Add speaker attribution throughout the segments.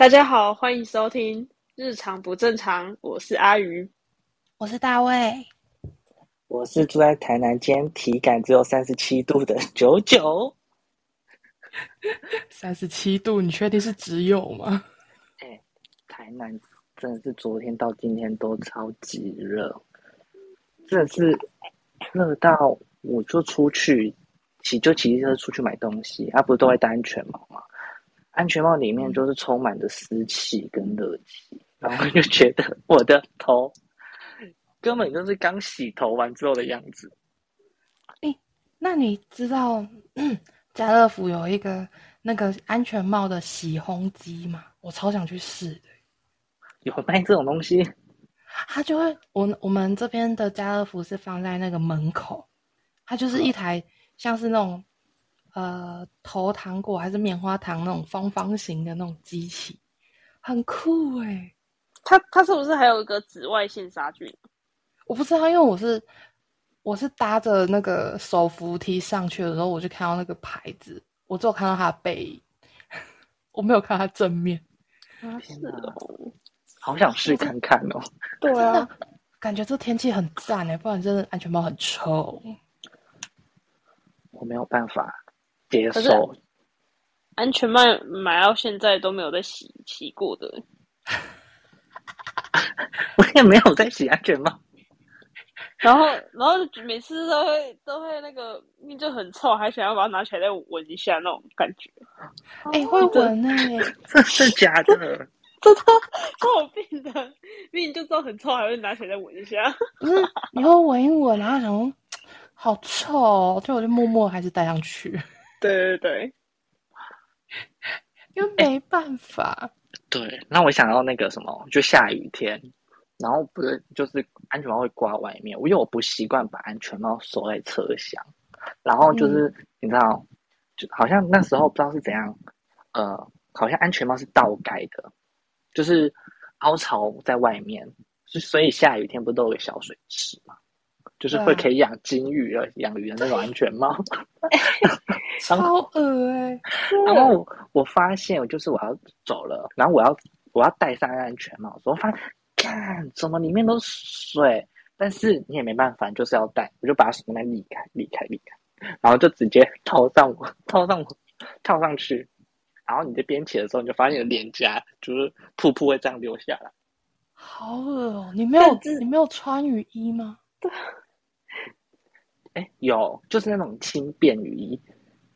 Speaker 1: 大家好，欢迎收听《日常不正常》，我是阿鱼，
Speaker 2: 我是大卫，
Speaker 3: 我是住在台南间体感只有三十七度的九九。
Speaker 2: 三十七度，你确定是只有吗？
Speaker 3: 哎，台南真的是昨天到今天都超级热，真的是热到我就出去骑就骑车出去买东西，啊，不是都会戴安全帽吗？安全帽里面就是充满着湿气跟热气，然后就觉得我的头根本就是刚洗头完之后的样子。
Speaker 2: 哎，那你知道家乐福有一个那个安全帽的洗烘机吗？我超想去试的。
Speaker 3: 有卖这种东西？
Speaker 2: 它就会，我我们这边的家乐福是放在那个门口，它就是一台像是那种。呃，投糖果还是棉花糖那种方方形的那种机器，很酷哎。
Speaker 1: 它它是不是还有一个紫外线杀菌？
Speaker 2: 我不知道，因为我是我是搭着那个手扶梯上去的时候，我就看到那个牌子，我只有看到它的背影，我没有看它正面。
Speaker 3: 是哦，好想试看看哦。
Speaker 2: 对啊，感觉这天气很赞哎，不然真的安全帽很臭。
Speaker 3: 我没有办法。接受，
Speaker 1: 安全帽买到现在都没有在洗洗过的，
Speaker 3: 我也没有在洗安全帽。
Speaker 1: 然后，然后每次都会都会那个命就很臭，还想要把它拿起来再闻一下那种感觉。
Speaker 2: 哎，会闻哎，
Speaker 3: 这是假的，
Speaker 1: 真的超有病的，明明就知道很臭，还会拿起来再闻一下。
Speaker 2: 不是，你会闻一闻，然后想 好臭，就我就默默还是戴上去。
Speaker 1: 对对对，
Speaker 2: 因为 没办法。
Speaker 3: 对，那我想到那个什么，就下雨天，然后不是就是安全帽会挂外面，因为我不习惯把安全帽锁在车厢，然后就是你知道，就好像那时候不知道是怎样，呃，好像安全帽是倒盖的，就是凹槽在外面，所以下雨天不都有个小水池嘛？就是会可以养金鱼的、养鱼的那种安全帽，
Speaker 2: 超恶哎！
Speaker 3: 然后我发现，就是我要走了，然后我要我要戴上安全帽，我发现，看怎么里面都是水，但是你也没办法，就是要戴，我就把手那离开、离开、离开，然后就直接套上我、套上我、套上去，然后你在边起的时候，你就发现脸颊就是瀑布会这样流下来，
Speaker 2: 好恶哦！你没有你没有穿雨衣吗？
Speaker 1: 对。
Speaker 3: 哎，有，就是那种轻便雨衣，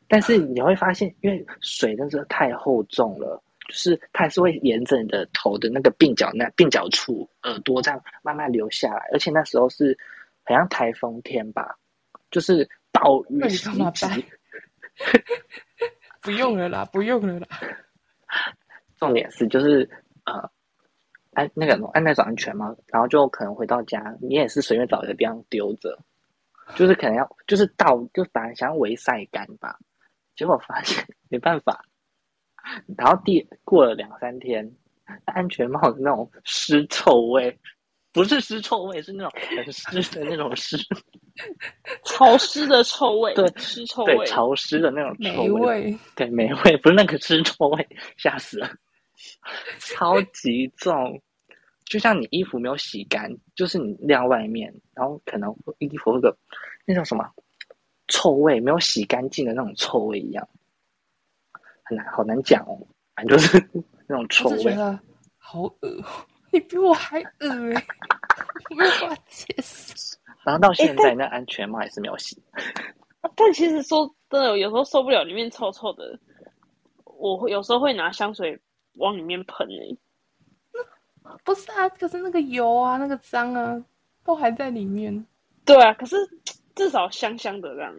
Speaker 3: 但是你会发现，因为水真的太厚重了，就是它还是会沿着你的头的那个鬓角那鬓角处、耳朵这样慢慢流下来，而且那时候是好像台风天吧，就是暴雨袭击。
Speaker 2: 不用了啦，不用了啦。
Speaker 3: 重点是就是呃，安那个安那种安全帽，然后就可能回到家，你也是随便找一个地方丢着。就是可能要，就是倒，就本来想要围晒干吧，结果发现没办法。然后第过了两三天，安全帽的那种湿臭味，不是湿臭味，是那种很湿的那种湿，
Speaker 1: 潮湿的臭味，
Speaker 3: 对，
Speaker 1: 湿臭味，
Speaker 3: 潮湿的那种臭
Speaker 2: 味，
Speaker 3: 对，霉味，不是那个湿臭味，吓死了，超级重。就像你衣服没有洗干，就是你晾外面，然后可能衣服那个那叫什么臭味没有洗干净的那种臭味一样，很难好难讲哦，反正就是 那种臭味。
Speaker 2: 好恶，你比我还恶哎，没有办法解释。
Speaker 3: 然后到现在那安全帽也是没有洗。
Speaker 1: 但其实说真的，有时候受不了里面臭臭的，我有时候会拿香水往里面喷哎。
Speaker 2: 不是啊，可是那个油啊，那个脏啊，都还在里面。
Speaker 1: 对啊，可是至少香香的这样。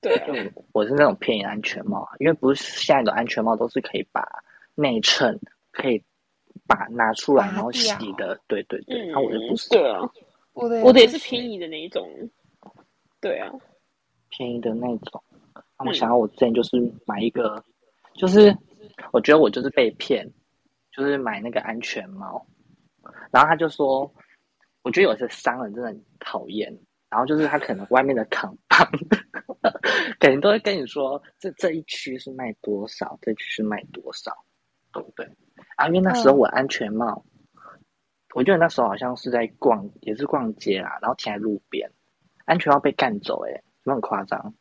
Speaker 1: 对啊
Speaker 3: 就，我是那种便宜安全帽，因为不是现在的安全帽都是可以把内衬可以把拿出来然后洗的，对对对，
Speaker 1: 嗯
Speaker 3: 那、我就不是
Speaker 1: 对啊，
Speaker 2: 我的
Speaker 1: 我的也是便宜的那一种。对啊，
Speaker 3: 便宜的那种。那我
Speaker 1: 嗯
Speaker 3: 想要我之前就是买一个，就是我觉得我就是被骗，就是买那个安全帽，然后他就说，我觉得有些商人真的很讨厌，然后就是他可能外面的扛棒，可能都会跟你说这这一区是卖多少，这区是卖多少，对不对？啊，因为那时候
Speaker 2: 嗯
Speaker 3: 我安全帽，我记得那时候好像是在逛，也是逛街啦，然后停在路边，安全帽被干走、欸，哎，很夸张？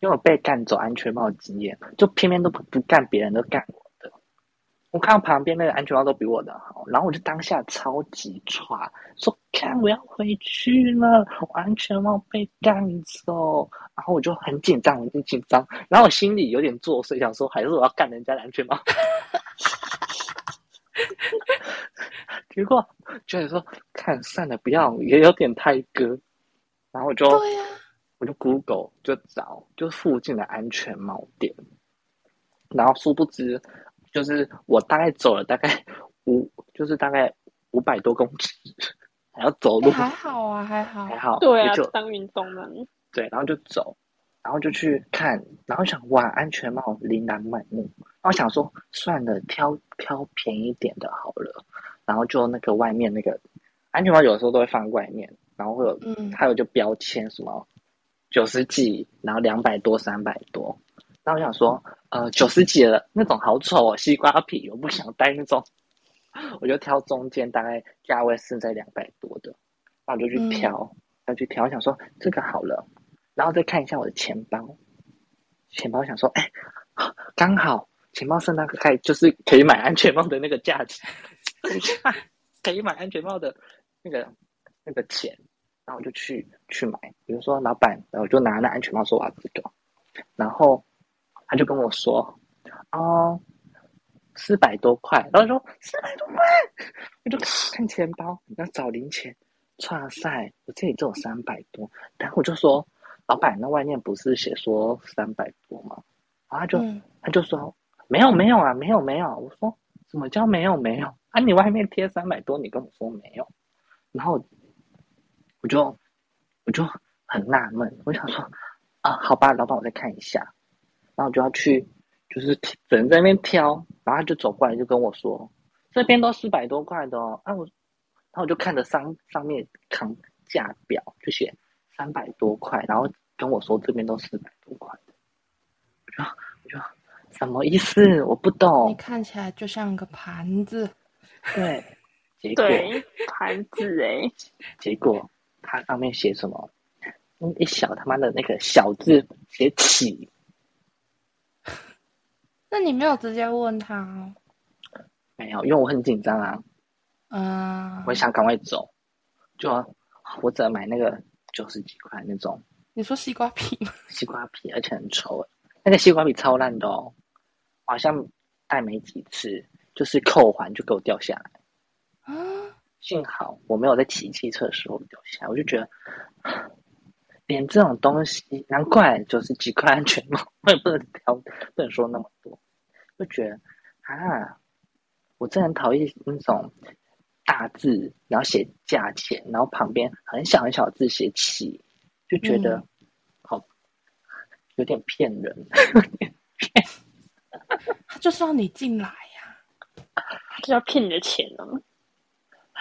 Speaker 3: 因为我被干走安全帽的经验，就偏偏都不不干别人，都干我的。我看到旁边那个安全帽都比我的好，然后我就当下超级歘，说看我要回去了，我安全帽被干走，然后我就很紧张，我很紧张，然后我心里有点作祟，想说还是我要干人家的安全帽。结果觉得说看算了，不要，也有点太割，然后我就我就 Google 就找就附近的安全帽店，然后殊不知就是我大概走了大概五，就是大概五百多公尺，还要走路，
Speaker 2: 哎还好啊，还好
Speaker 3: 还。好，
Speaker 1: 对啊
Speaker 3: 就，
Speaker 1: 当运动了，
Speaker 3: 对，然后就走，然后就去看，然后想哇，安全帽琳琅满目，然后想说算了，挑挑便宜点的好了，然后就那个外面那个安全帽有的时候都会放外面，然后会有
Speaker 2: 嗯，
Speaker 3: 还有就标签什么九十几，然后两百多、三百多。然后我想说，呃，九十几了那种好丑哦，西瓜皮，我不想戴那种，我就挑中间大概价位是在两百多的，然后我就去
Speaker 2: 嗯。
Speaker 3: 挑，要去挑，我想说这个好了，然后再看一下我的钱包，钱包想说，哎，刚好钱包是那个概就是可以买安全帽的那个价钱，可以买安全帽的那个那个钱，然后我就去去买，比如说老板，然后我就拿那安全帽说我要这个，然后他就跟我说，哦，四百多块，然后我说四百多块，我就看钱包，要找零钱，哇塞，我这里只有三百多，然后我就说，老板，那外面不是写说三百多吗？然后他就、
Speaker 2: 嗯
Speaker 3: 他就说没有没有啊，没有没有，我说什么叫没有没有？啊？你外面贴三百多，你跟我说没有，然后我就我就很纳闷，我想说啊，好吧，老板，我再看一下，然后我就要去，就是只能在那边挑，然后他就走过来就跟我说，这边都四百多块的哦，啊我，然后我就看着上上面扛价表，就写三百多块，然后跟我说这边都四百多块的，我就我就什么意思？我不懂你，
Speaker 2: 看起来就像个盘子。
Speaker 3: 对，结果
Speaker 1: 对，盘子哎，
Speaker 3: 结果它上面写什么？嗯一小他妈的那个小字写起，
Speaker 2: 那你没有直接问他哦？
Speaker 3: 没有，因为我很紧张啊，
Speaker 2: 嗯，
Speaker 3: 我想赶快走，就我只能买那个九十几块那种
Speaker 2: 你说西瓜皮吗？
Speaker 3: 西瓜皮，而且很稠，那个西瓜皮超烂的哦，好像戴没几次，就是扣环就给我掉下来。
Speaker 2: 啊，
Speaker 3: 幸好我没有在骑汽车的时候掉下来，我就觉得连这种东西，难怪九十几块安全帽，我也不能挑，不能说那么多，就觉得啊，我真的很讨厌那种大字，然后写价钱，然后旁边很小很小的字写起，就觉得、
Speaker 2: 嗯
Speaker 3: 好有点 骗人。
Speaker 2: 他就是要你进来呀、
Speaker 1: 就要骗你的钱呢。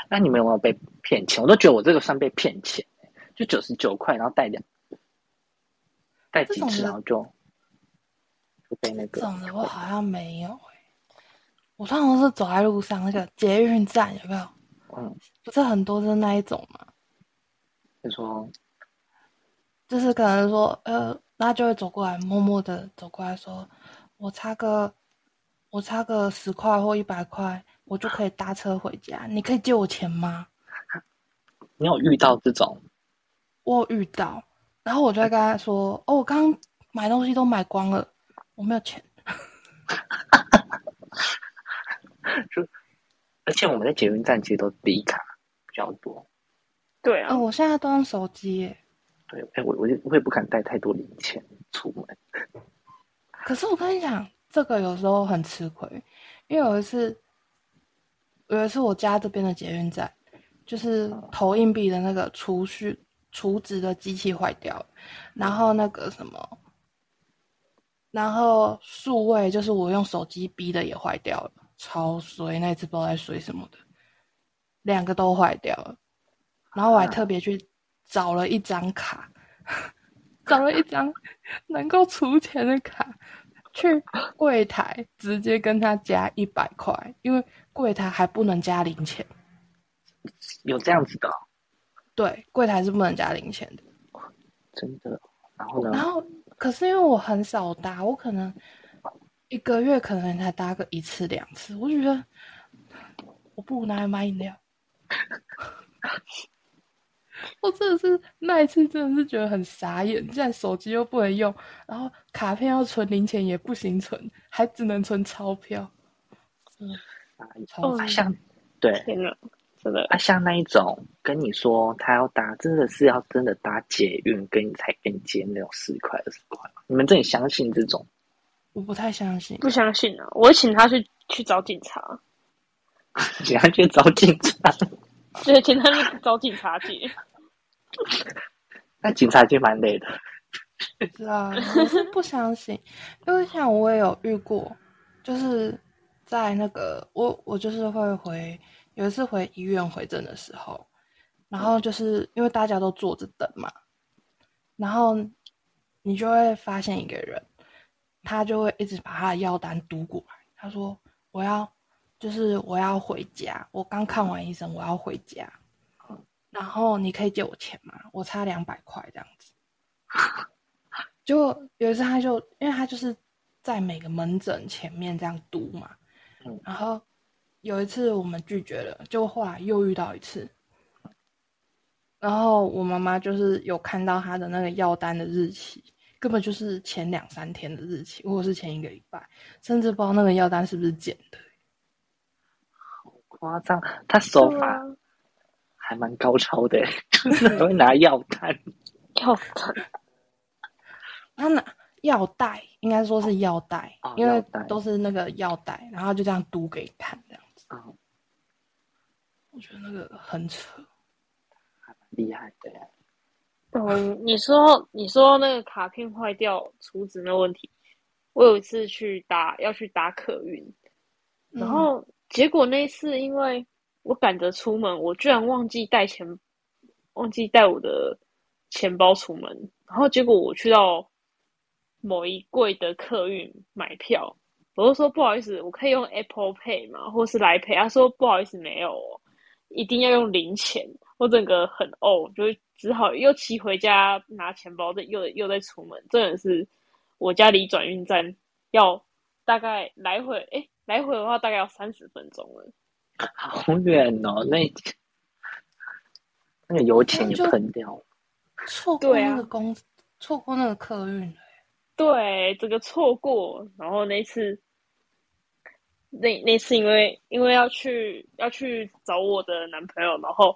Speaker 3: 那你们有没有被骗钱？我都觉得我这个算被骗钱，就九十九块，然后带两带几次，
Speaker 2: 这种的
Speaker 3: 然后就就被那个
Speaker 2: 这种的我好像没有欸。我通常都是走在路上，那个捷运站有没有？
Speaker 3: 嗯，
Speaker 2: 不是很多是那一种嘛，
Speaker 3: 你说。
Speaker 2: 就是可能说，呃，他就会走过来，默默的走过来说，我差个，我差个十块或一百块，我就可以搭车回家，你可以借我钱吗？
Speaker 3: 你有遇到这种，
Speaker 2: 我有遇到，然后我就跟他说，哦，我刚刚买东西都买光了，我没有钱。
Speaker 3: 就而且我们在捷运站其实都低卡比较多，
Speaker 1: 对啊
Speaker 2: 哦，，我现在都用手机耶，
Speaker 3: 对，哎、我我就我也不敢带太多零钱出门。
Speaker 2: 可是我跟你讲，这个有时候很吃亏，因为有一次，有一次我家这边的捷运站，就是投硬币的那个储蓄储值的机器坏掉了，然后那个什么，然后数位就是我用手机逼的也坏掉了，超衰，那一次不知道在衰什么的，两个都坏掉了，然后我还特别去找了一张卡。找了一张能够储钱的卡，去柜台直接跟他加一百块，因为柜台还不能加零钱。
Speaker 3: 有这样子的哦、
Speaker 2: 对，柜台是不能加零钱的。
Speaker 3: 真的。然后呢？
Speaker 2: 然后，可是因为我很少搭，我可能一个月可能才搭个一次两次，我就觉得我不如拿来买饮料。我真的是那一次，真的是觉得很傻眼。现在手机又不能用，然后卡片要存零钱也不行存，还只能存钞票。嗯，超
Speaker 1: 哦
Speaker 3: 啊，像对
Speaker 1: 天哪，真的
Speaker 3: 啊，像那一种跟你说他要搭，真的是要真的搭捷运跟你才跟你接那种十块二十块，你们真的相信这种？
Speaker 2: 我不太相信。
Speaker 1: 不相信啊！我会请他去去找警察，
Speaker 3: 你要去找警察？
Speaker 1: 对，请他去找警察去。
Speaker 3: 那警察就蛮累的。
Speaker 2: 是啊，我是不相信，因为像我也有遇过，就是在那个我我就是会回有一次回医院回诊的时候，然后就是因为大家都坐着等嘛，然后你就会发现一个人，他就会一直把他的药单读过来，他说我要就是我要回家，我刚看完医生，我要回家，然后你可以借我钱吗？我差两百块这样子。就有一次，他就因为他就是在每个门诊前面这样读嘛，
Speaker 3: 嗯
Speaker 2: 然后有一次我们拒绝了，就后来又遇到一次，然后我妈妈就是有看到他的那个药单的日期，根本就是前两三天的日期，或者是前一个礼拜，甚至不知道那个药单是不是捡的。
Speaker 3: 好夸张，他手法
Speaker 1: 啊
Speaker 3: 还蛮高超的，就是 很会拿药单。
Speaker 1: 药单，
Speaker 2: 他拿药袋，应该说是药袋，
Speaker 3: 哦
Speaker 2: 因为都是那个药袋，然后就这样读给你看，这样我觉得那个很扯。
Speaker 3: 厉害的呀。
Speaker 1: 嗯，你说你说那个卡片坏掉储值那问题，我有一次去打要去打客运，然后结果那一次因为我赶着出门，我居然忘记带钱，忘记带我的钱包出门，然后结果我去到某一柜的客运买票，我就说不好意思，我可以用 Apple Pay 嘛？或是来 Pay？他说不好意思，没有哦，一定要用零钱。我整个很哦，就只好又骑回家拿钱包，再又又再出门。真的是我家离转运站要大概来回，哎，来回的话大概要三十分钟了。
Speaker 3: 好远哦，那那个油钱也喷掉了。
Speaker 2: 错过那个公，错过那个客运了。
Speaker 1: 对，这个错过，然后那次，那那次因为因为要去要去找我的男朋友，然后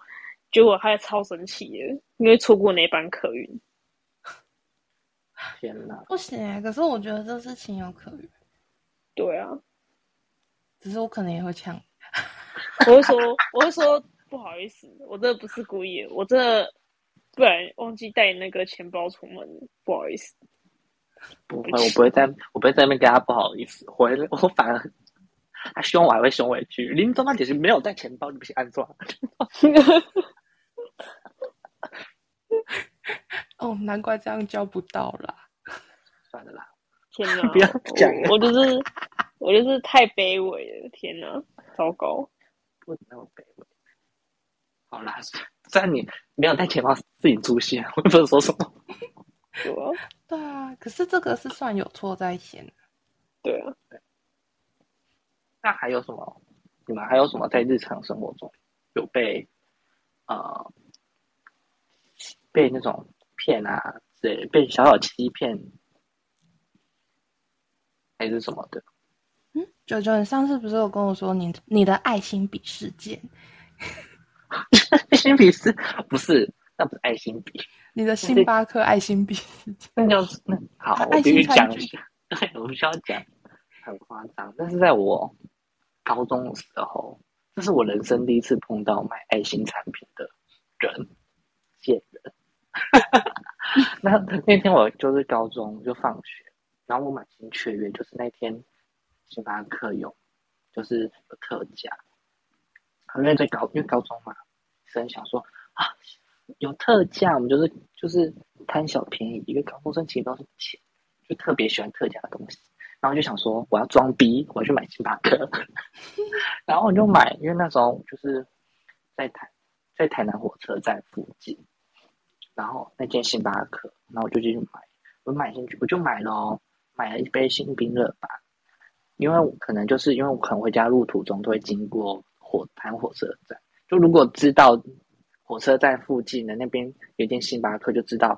Speaker 1: 结果他也超生气的，因为错过那班客运。
Speaker 3: 天哪！
Speaker 2: 不行欸，可是我觉得这是情有可原，
Speaker 1: 对啊，
Speaker 2: 只是我可能也会呛。
Speaker 1: 我会说，我会说不好意思，我真的不是故意，我真的不然忘记带那个钱包出门，不好意思。
Speaker 3: 不会，我不会在，我不会在那边跟他不好意思，我会我反而他凶我还会凶回去。林东妈姐是没有带钱包，你不是按错。
Speaker 2: 哦，难怪这样交不到啦。
Speaker 3: 算了啦，
Speaker 1: 天哪，
Speaker 3: 不要讲了
Speaker 1: 我我就是我就是太卑微了，天哪，糟糕。
Speaker 3: 不能那么卑微。好啦，虽然你没有带钱包自己出现，我也不能说什么。
Speaker 1: 对啊，
Speaker 2: 对啊，可是这个是算有错在先。
Speaker 1: 对啊。
Speaker 3: 那还有什么？你们还有什么在日常生活中有被呃被那种骗啊之类的，被小小欺骗，还是什么的？
Speaker 2: 嗯，九九，你上次不是有跟我说你你的爱心笔事件？
Speaker 3: 爱心笔是不是？那不是爱心笔，
Speaker 2: 你的星巴克爱心笔，
Speaker 3: 那就是那好，我必须讲一下，对，我必须要讲，很夸张。但是在我高中的时候，这是我人生第一次碰到卖爱心产品的人，贱人。那那天我就是高中就放学，然后我满心雀跃，就是那天星巴克有就是有特价，因为在高因为高中嘛，生想说啊有特价，我们就是就是贪小便宜，因为高中生其实都是钱，就特别喜欢特价的东西，然后就想说我要装逼，我要去买星巴克，然后我就买，因为那时候就是在台在台南火车站附近。然后那间星巴克，然后我就进去买，我买进去我就买了，买了一杯新冰乐吧，因为可能就是因为我可能回家路途中都会经过火台火车站，就如果知道火车站附近的那边有一间星巴克，就知道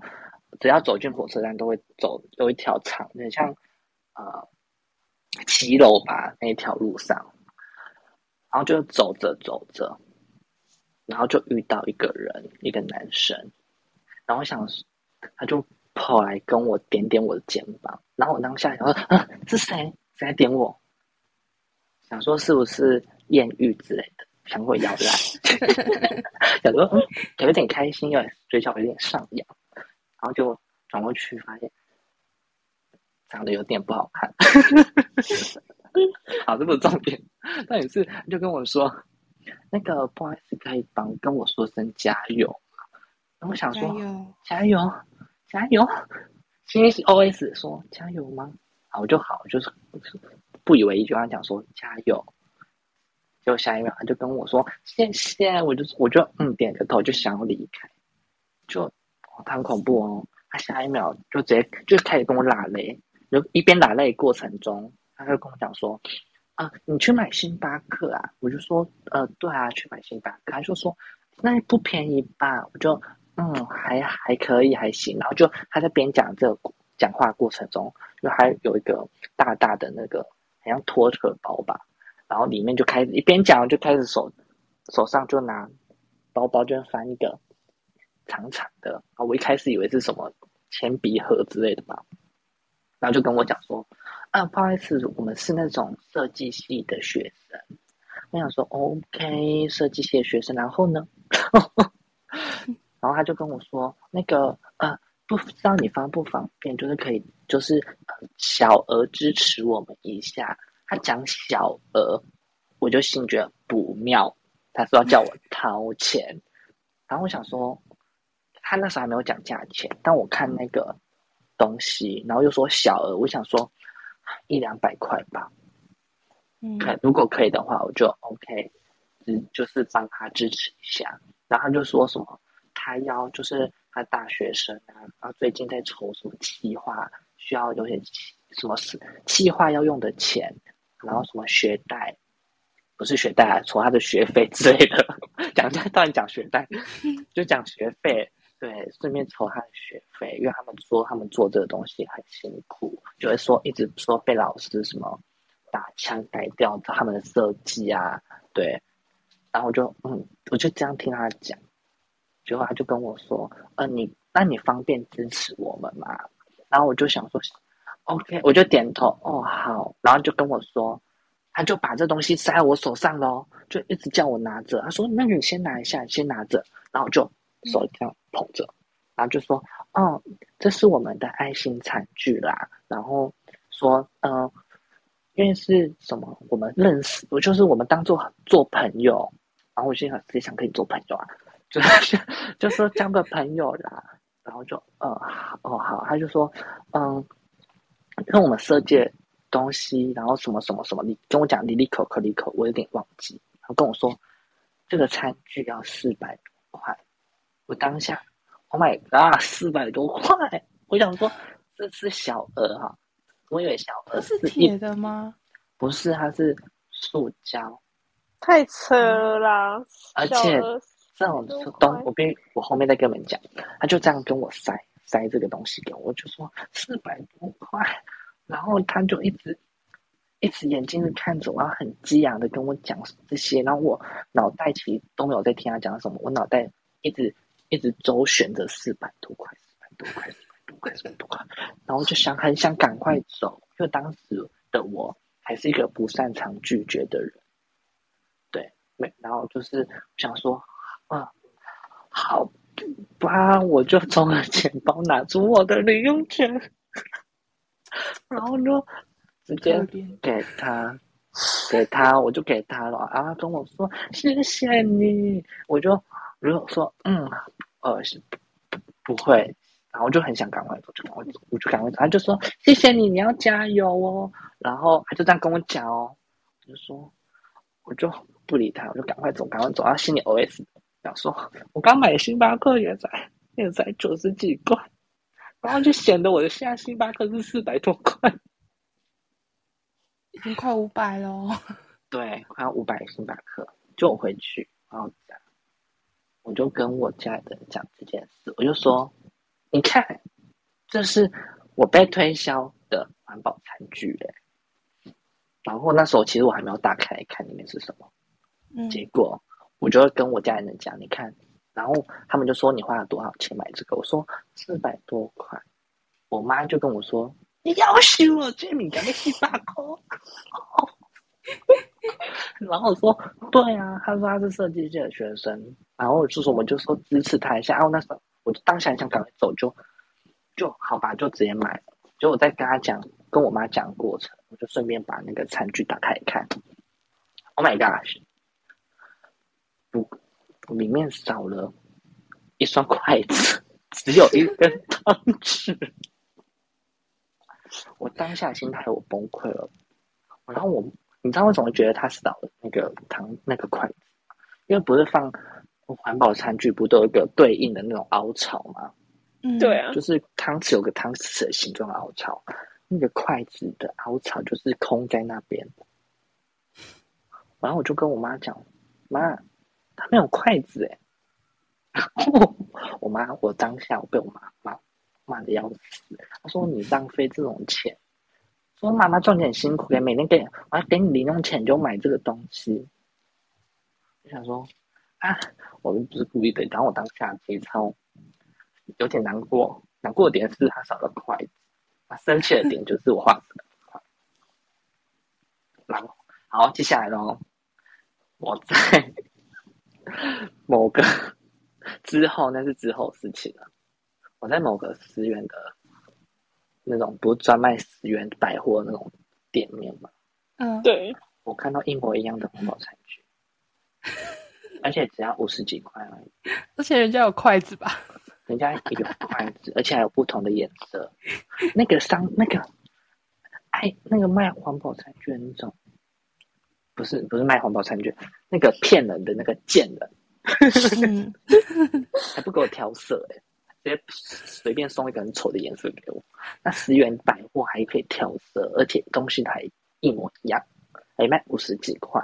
Speaker 3: 只要走进火车站都会走有一条长，很像呃骑楼吧那一条路上，然后就走着走着，然后就遇到一个人，一个男生。然后想，他就跑来跟我点点我的肩膀，然后我当下想说，啊，是谁？谁来点我？想说是不是艳遇之类的，想过要来，想说嗯，有点开心，有点嘴角有点上扬，然后就转过去发现长得有点不好看。好，这不是重点，但也是就跟我说，那个不好意思，可以帮跟我说声加油。我想说，加油，加油！心里 O S 说加油吗？好就好，就是不以为意，就跟他讲说加油。结果下一秒他就跟我说谢谢，我就我就嗯点个头，就想要离开，就很恐怖哦。他下一秒就直接就开始跟我拉泪，就一边打泪过程中，他就跟我讲说啊，你去买星巴克啊？我就说呃，对啊，去买星巴克。他就说那不便宜吧？我就。嗯，还还可以，还行。然后就他在边讲这个讲话过程中，就还有一个大大的那个，好像拖车包吧。然后里面就开始一边讲，就开始手手上就拿包包，就翻一个长长的。啊，我一开始以为是什么铅笔盒之类的吧。然后就跟我讲说，啊，不好意思，我们是那种设计系的学生。我想说，OK，设计系的学生，然后呢？然后他就跟我说：“那个呃，不知道你方不方便，就是可以，就是呃，小额支持我们一下。”他讲小额，我就心觉得不妙。他说要叫我掏钱，然后我想说，他那时候还没有讲价钱，但我看那个东西，然后又说小额，我想说一两百块吧。嗯，如果可以的话，我就 OK，嗯，就是帮他支持一下。然后他就说什么。他要就是他大学生啊，然后最近在筹什么计划，需要有些什么是计划要用的钱，然后什么学贷，不是学贷，啊筹他的学费之类的。讲讲当然讲学贷，就讲学费，对，顺便筹他的学费，因为他们说他们做这个东西很辛苦，就会说一直说被老师什么打枪改掉他们的设计啊，对，然后我就嗯，我就这样听他讲。结果他就跟我说：“呃，你那你方便支持我们吗？”然后我就想说：“OK。”我就点头：“哦，好。”然后就跟我说：“他就把这东西塞我手上喽，就一直叫我拿着。他说：‘那你先拿一下，先拿着。’然后就手这样捧着，然后就说：‘哦，这是我们的爱心餐具啦。’然后说：‘嗯，因为是什么？我们认识，我就是我们当做做朋友。’然后我心想：谁想跟你做朋友啊？”就是 就说交个朋友啦，然后就呃哦好，他就说嗯，跟我们设计东西，然后什么什么什么，你跟我讲里里口口里口，我有点忘记。然后跟我说这个餐具要四百块，我当下，Oh my god，四百多块！我想说这是小额哈，我以为小额
Speaker 2: 是铁的吗？
Speaker 3: 不是，它是塑胶，
Speaker 1: 太扯了，
Speaker 3: 而且。这种东，我边我后面再跟你们讲，他就这样跟我塞塞这个东西给我，我就说四百多块，然后他就一直一直眼睛是看着我，然后很激昂的跟我讲这些，然后我脑袋其实都没有在听他讲什么，我脑袋一直一直周旋着四百多块、四百多块、四百多块、四百多块，然后就想很想赶快走，因为当时的我还是一个不擅长拒绝的人，对，没，然后就是想说，啊，好吧，我就从了钱包拿出我的零用钱，然后呢直接给他，给他，我就给他了，然后他跟我说谢谢你，我就如果说嗯，呃，是不不不会，然后我就很想赶快走，就赶快走，我就赶快走，他就说谢谢你，你要加油哦，然后他就这样跟我讲哦，我就说我就不理他，我就赶快走，赶快走，然后心里 OS 想说，我刚买星巴克也才也才九十几块，然后就显得我的现在星巴克是四百多块。
Speaker 2: 已经快五百喽。
Speaker 3: 对，快要五百星巴克，就我回去，然后讲，我就跟我家里的人讲这件事，我就说，你看，这是我被推销的环保餐具哎，然后那时候其实我还没有打开来看里面是什么，
Speaker 2: 嗯，
Speaker 3: 结果我就会跟我家里人讲，你看，然后他们就说你花了多少钱买这个，我说四百多块，我妈就跟我说，你要死我，这米干的星巴克。然后我说对啊，他说他是设计界的学生，然后我就说我就说支持他一下，然后那时候我就当下想赶快走，就就好吧，就直接买了。就我在跟他讲，跟我妈讲过程，我就顺便把那个餐具打开看。Oh my gosh！不，里面少了一双筷子，只有一根汤匙。我当下心态我崩溃了，然后我你知道为什么觉得它少了那个糖那个筷子？因为不是放环保餐具不都有一个对应的那种凹槽吗？
Speaker 2: 嗯，
Speaker 1: 对啊，
Speaker 3: 就是汤匙有个汤匙的形状凹槽，那个筷子的凹槽就是空在那边。然后我就跟我妈讲，妈，他没有筷子哎。然后我妈，我当下我被我妈骂骂的要死，她说你浪费这种钱，说妈妈赚钱辛苦，给每天给我要给你零用钱就买这个东西。我想说啊，我们不是故意的，然后我当下节操有点难过，难过点是他少了筷子，啊，生气的点就是我画四百块。然后，好，接下来喽，我在某个之后，那是之后事情了。我在某个十元的那种不是专卖十元百货那种店面嘛，
Speaker 2: 嗯，
Speaker 1: 对，
Speaker 3: 我看到一模一样的环保餐具，而且只要五十几块而已。
Speaker 2: 而且人家有筷子吧？
Speaker 3: 人家也有筷子，而且还有不同的颜色。那个商那个，哎，那个卖环保餐具的那种，不是不是卖环保餐具，那个骗人的那个贱人，
Speaker 2: 嗯，
Speaker 3: 还不给我挑色哎、直接随便送一个很丑的颜色给我。那十元百货还可以挑色，而且东西还一模一样，还卖五十几块。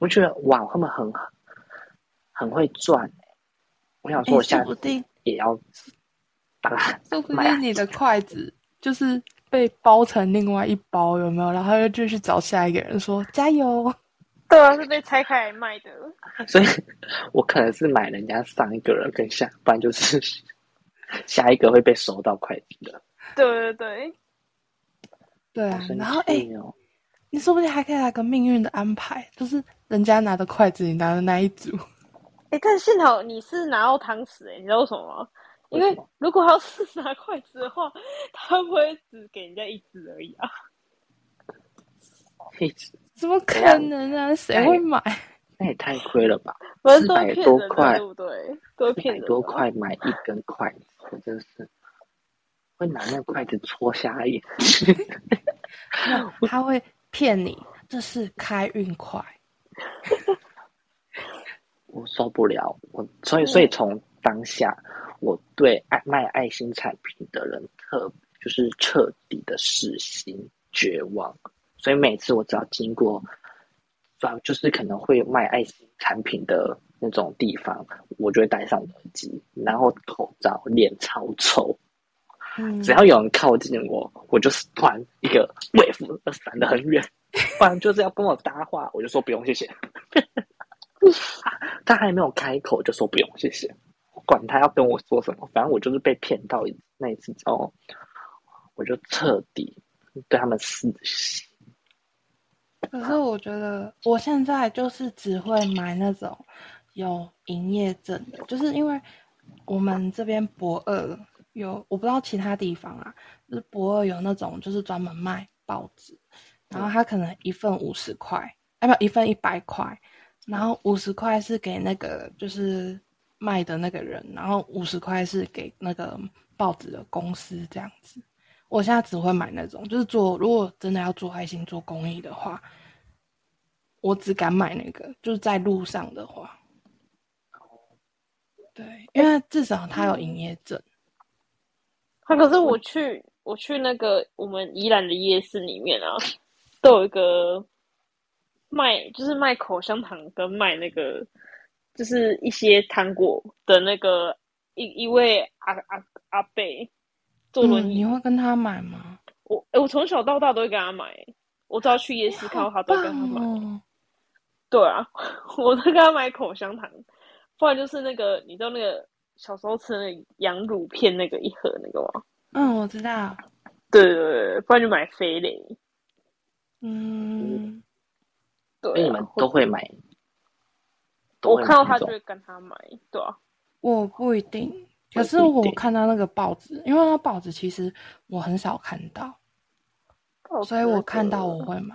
Speaker 3: 我觉得哇，他们很很会赚、欸、我想说，我
Speaker 2: 哎
Speaker 3: 下次也要把它
Speaker 2: 说不定你的筷子就是被包成另外一包，有没有？然后又继续找下一个人说加油。
Speaker 1: 对啊，是被拆开来卖的。
Speaker 3: 所以我可能是买人家上一个人跟下，不然就是 下一个会被收到筷子的。
Speaker 1: 对对对，
Speaker 2: 对啊然后哎！你说不定还可以来个命运的安排，就是人家拿的筷子，你拿的那一组。
Speaker 1: 哎，但幸好你是拿到汤匙，哎，你知道为什么吗？因为如果要是拿筷子的话，他会不会只给人家一只而已啊？
Speaker 3: 一直
Speaker 2: 怎么可能啊？谁会买？
Speaker 3: 那也太亏了吧！四百多块
Speaker 1: 对，不对？都会
Speaker 3: 四百
Speaker 1: 骗。
Speaker 3: 多块买一根筷子，我真是会拿那个筷子戳瞎眼睛。
Speaker 2: 他会骗你，这是开运筷。
Speaker 3: 我受不了，我所以所以从当下，我对爱卖爱心产品的人特就是彻底的死心绝望，所以每次我只要经过，主要就是可能会卖爱心产品的那种地方，我就会戴上耳机，然后口罩，脸超臭，
Speaker 2: 嗯，
Speaker 3: 只要有人靠近我，我就是突然一个 wave 闪得很远，不然就是要跟我搭话，我就说不用谢谢。他还没有开口就说不用，谢谢。管他要跟我说什么，反正我就是被骗到那一次之后，我就彻底对他们死心。
Speaker 2: 可是我觉得我现在就是只会买那种有营业证的，就是因为我们这边博二有，我不知道其他地方啊，就是博二有那种就是专门卖报纸，然后他可能一份五十块，哎不一份一百块，然后五十块是给那个就是卖的那个人，然后五十块是给那个报纸的公司这样子。我现在只会买那种，就是做如果真的要做爱心、做公益的话，我只敢买那个，就是在路上的话。对，因为至少它有营业证。
Speaker 1: 他可是我去我去那个我们宜兰的夜市里面啊，都有一个卖，就是卖口香糖跟卖那个，就是一些糖果的那个一一位阿阿阿伯坐轮椅。
Speaker 2: 嗯你会跟他买吗？
Speaker 1: 我诶我从小到大都会跟他买，我只要去夜市看到他都跟他买。
Speaker 2: 哦，
Speaker 1: 对啊，我都跟他买口香糖，不然就是那个你知道那个小时候吃的那个羊乳片那个一盒那个吗？
Speaker 2: 嗯，我知道。
Speaker 1: 对对对，不然就买飞雷。
Speaker 2: 嗯，
Speaker 1: 对、
Speaker 3: 你们都会买？
Speaker 1: 我看到他就会跟他买，对啊，
Speaker 2: 我不一定。可是我看到那个报纸，因为那报纸其实我很少看到，所以我看到我会买。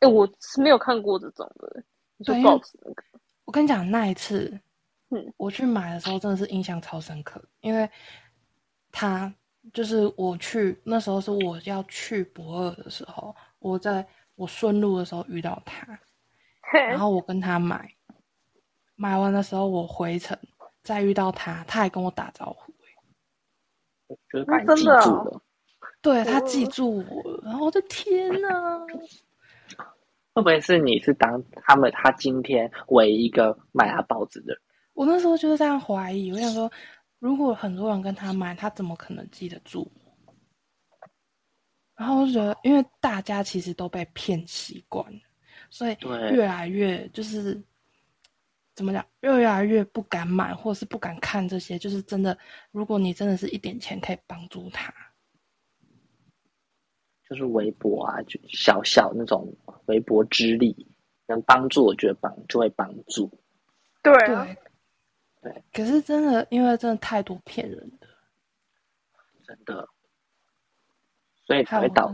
Speaker 1: 哎、我是没有看过这种的。你说
Speaker 2: 对
Speaker 1: 报纸那个，
Speaker 2: 我跟你讲，那一次，
Speaker 1: 嗯，
Speaker 2: 我去买的时候真的是印象超深刻，因为他就是我去那时候是我要去博二的时候，我在我顺路的时候遇到他，然后我跟他买，买完的时候我回程再遇到他，他还跟我打招呼、欸
Speaker 3: 就是把你记
Speaker 1: 真的哦
Speaker 3: 住了。
Speaker 2: 对他记住我了，然后我的天呐！
Speaker 3: 会不会是你是当他们他今天唯一一个买他报纸的人？
Speaker 2: 我那时候就是这样怀疑，我想说，如果很多人跟他买，他怎么可能记得住？然后我就觉得，因为大家其实都被骗习惯了，所以
Speaker 3: 对
Speaker 2: 越来越就是怎么讲，越来越不敢买，或是不敢看这些。就是真的，如果你真的是一点钱可以帮助他，
Speaker 3: 就是微博啊，就小小那种微薄之力，能帮助，我觉得帮就会帮助。
Speaker 1: 对啊，
Speaker 2: 对
Speaker 3: 对。
Speaker 2: 可是真的，因为真的太多骗人的，
Speaker 3: 真的，所以才会导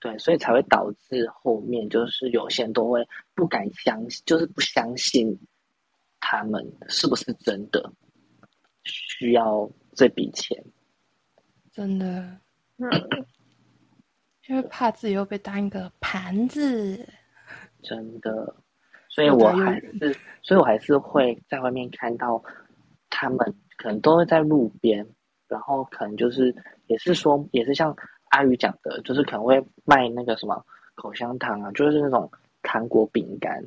Speaker 3: 对，所以才会导致后面就是有些人都会不敢相信，就是不相信他们是不是真的需要这笔钱。
Speaker 2: 真的，
Speaker 1: 嗯，
Speaker 2: 因为怕自己又被当一个盘子。
Speaker 3: 真的，所以我还是，所以我还是会在外面看到他们可能都会在路边，然后可能就是也是说，也是像阿宇讲的，就是可能会卖那个什么口香糖啊，就是那种糖果饼干，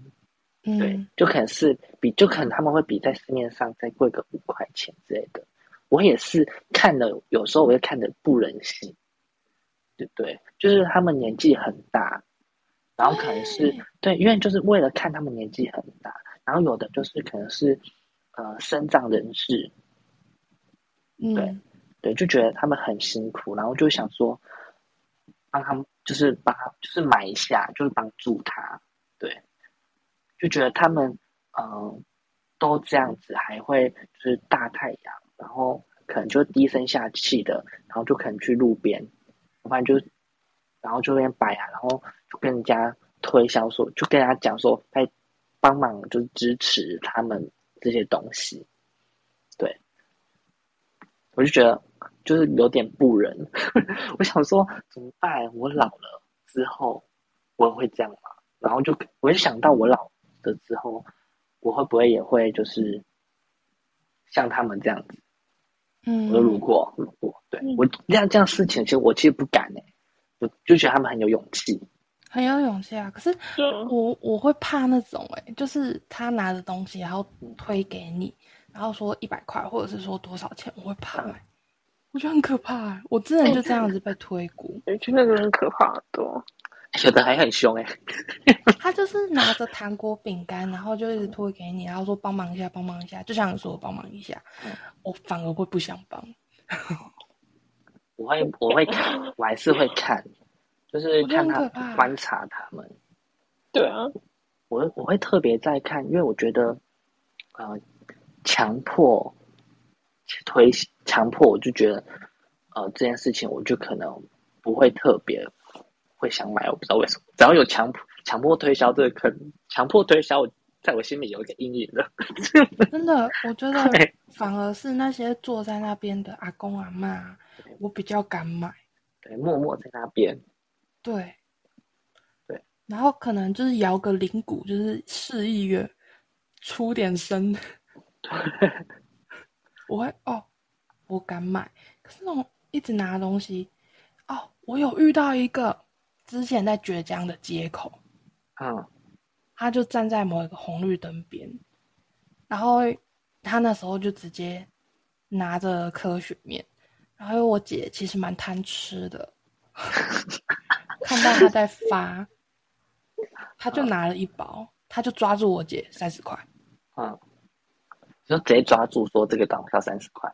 Speaker 3: 对
Speaker 2: 嗯，，
Speaker 3: 就可能是比，就可能他们会比在市面上再贵个五块钱之类的。我也是看的，有时候我会看的不忍心，对不对？就是他们年纪很大，然后可能是对，因为就是为了看他们年纪很大，然后有的就是可能是呃身障人士，
Speaker 2: 嗯，
Speaker 3: 对对，就觉得他们很辛苦，然后就想说帮他们，就是帮他，就是买一下，就是帮助他，对，就觉得他们嗯、呃都这样子，还会就是大太阳，然后可能就低声下气的，然后就可能去路边，我反正就然后就那边摆啊，然后就跟人家推销说，就跟人家讲说，哎，帮忙就是支持他们这些东西，对，我就觉得就是有点不忍，我想说怎么办？我老了之后我会这样吗？然后就我就想到我老了之后，我会不会也会就是像他们这样子？
Speaker 2: 嗯，
Speaker 3: 我都路过路过对
Speaker 1: 嗯
Speaker 3: 我这样这样事情，其实我其实不敢哎、我就觉得他们很有勇气。
Speaker 2: 很有勇气啊。可是我我会怕那种哎、就是他拿着东西然后推给你，然后说一百块或者是说多少钱，我会怕、欸，我觉得很可怕、欸。我之前就这样子被推过，
Speaker 1: 我觉得那个很可怕的，
Speaker 3: 有的还很凶哎、
Speaker 2: 他就是拿着糖果饼干，然后就一直推给你，然后说帮忙一下，帮忙一下，就像你说的帮忙一下，我反而会不想帮。
Speaker 3: 我会我会看，我还是会看，就是看他观察他们。
Speaker 1: 对啊，
Speaker 3: 我会我会特别在看，因为我觉得，呃，强迫推强迫，我就觉得，呃，这件事情我就可能不会特别会想买，我不知道为什么。只要有强迫强迫推销这个坑，强迫推销，我在我心里有一个阴影的。
Speaker 2: 真的，我觉得反而是那些坐在那边的阿公阿妈，我比较敢买。
Speaker 3: 对，默默在那边，
Speaker 2: 对，
Speaker 3: 对，
Speaker 2: 然后可能就是摇个铃鼓，就是示意乐，出点声。我会哦，我敢买。可是那种一直拿东西，哦，我有遇到一个之前在绝江的街口，
Speaker 3: 嗯，
Speaker 2: 他就站在某一个红绿灯边，然后他那时候就直接拿着科学面，然后我姐其实蛮贪吃的，看到他在发，他就拿了一包，他就抓住我姐三十块，
Speaker 3: 嗯，就直接抓住说这个档要三十块。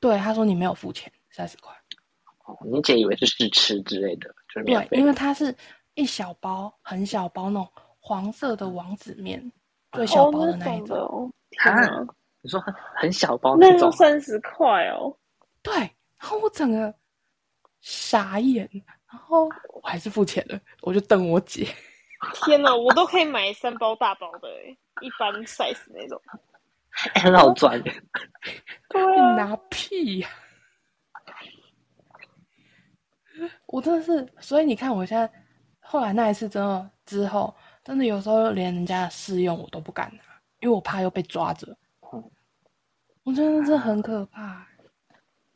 Speaker 2: 对，他说你没有付钱，三十块，
Speaker 3: 哦，你姐以为是试吃之类的，就是免
Speaker 2: 对，因为它是一小包很小包那种黄色的王子面，最小
Speaker 1: 哦，
Speaker 2: 包的
Speaker 1: 那
Speaker 2: 那一种，
Speaker 1: 种哦，天
Speaker 3: 啊
Speaker 1: 啊，
Speaker 3: 你说很很小包
Speaker 1: 那
Speaker 3: 种，
Speaker 1: 三十块哦，
Speaker 2: 对，然后我整个傻眼，然后我还是付钱了，我就瞪我姐，
Speaker 1: 天哪，我都可以买三包大包的诶，一般 size 那种。
Speaker 3: 哎很好赚。
Speaker 1: 对
Speaker 2: 拿屁呀、我真的是，所以你看，我现在后来那一次真的之后，真的有时候连人家的试用我都不敢拿，因为我怕又被抓着。
Speaker 3: 嗯
Speaker 2: 我真的是很可怕。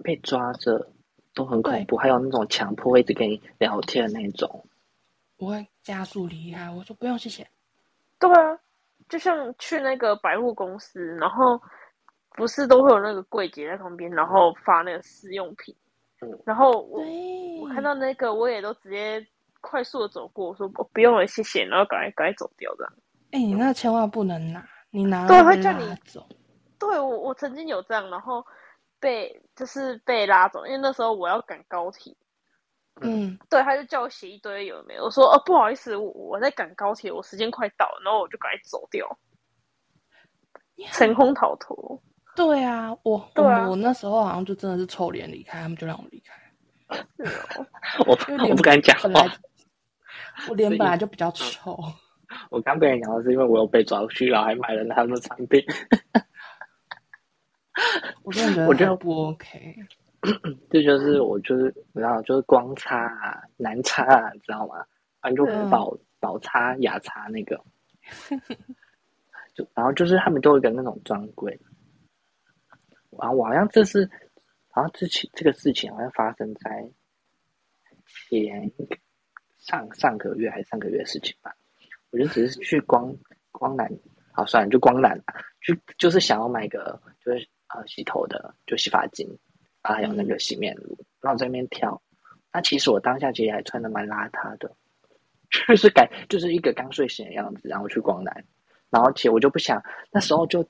Speaker 3: 被抓着都很恐怖，还有那种强迫一直跟你聊天的那种。
Speaker 2: 我会加速离开，我说不用谢谢。
Speaker 1: 对啊，就像去那个百货公司，然后不是都会有那个柜姐在旁边，然后发那个试用品，
Speaker 3: 嗯
Speaker 1: 然后我，我看到那个，我也都直接快速的走过，我说我不用了，谢谢，然后赶快赶快走掉这样。
Speaker 2: 哎、你那千万不能拿，你拿
Speaker 1: 对会叫你
Speaker 2: 走。
Speaker 1: 对我我曾经有这样，然后被就是被拉走，因为那时候我要赶高铁，
Speaker 2: 嗯，
Speaker 1: 对，他就叫我写一堆有没有，我说哦不好意思，我我在赶高铁，我时间快到了，然后我就赶快走掉，成功逃脱。
Speaker 2: 对啊，我
Speaker 1: 对啊
Speaker 2: 我我那时候好像就真的是臭脸离开，他们就让我离开。
Speaker 3: 我我不敢讲话。
Speaker 2: 我脸本来就比较臭，
Speaker 3: 我刚被人讲的是因为我有被抓去，然后还买了他们的产品。
Speaker 2: 我真的觉
Speaker 3: 我觉得
Speaker 2: 不 OK。
Speaker 3: 这就是我就是你知道，就是光擦啊、难擦啊，你知道吗？反正就
Speaker 2: 嗯
Speaker 3: 宝宝擦、雅擦那个，就然后就是他们都有一个那种专柜，啊我好像这是好像这起这个事情好像发生在前上上个月还是上个月的事情吧。我就只是去光光南，好算了，就光南吧，就就是想要买个就是呃洗头的就洗发精，啊还有那个洗面乳，然后在那边挑。那其实我当下其实还穿的蛮邋遢的，就是感就是一个刚睡醒的样子，然后去光南，然后其实我就不想那时候就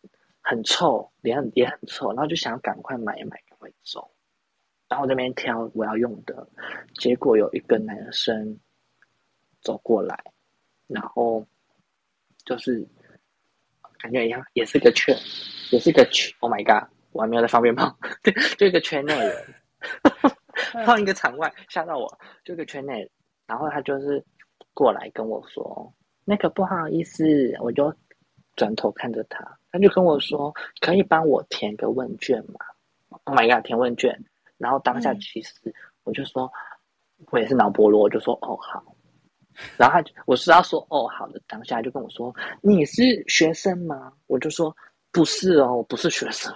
Speaker 3: 很臭，脸很也很臭，然后就想赶快买一买，赶快走。然后我这边挑我要用的，结果有一个男生走过来，然后就是感觉一样，也是个圈，也是个圈。Oh my god！我还没有在放鞭炮，对，就一个圈内人，放一个场外吓到我，就一个圈内，然后他就是过来跟我说，那个不好意思，我就转头看着他，他就跟我说，可以帮我填个问卷吗？Oh my god！填问卷，然后当下
Speaker 2: 嗯
Speaker 3: 其实我就说，我也是脑波弱，我就说哦好。然后他就我是要说哦好的，当下就跟我说你是学生吗？我就说不是哦，我不是学生。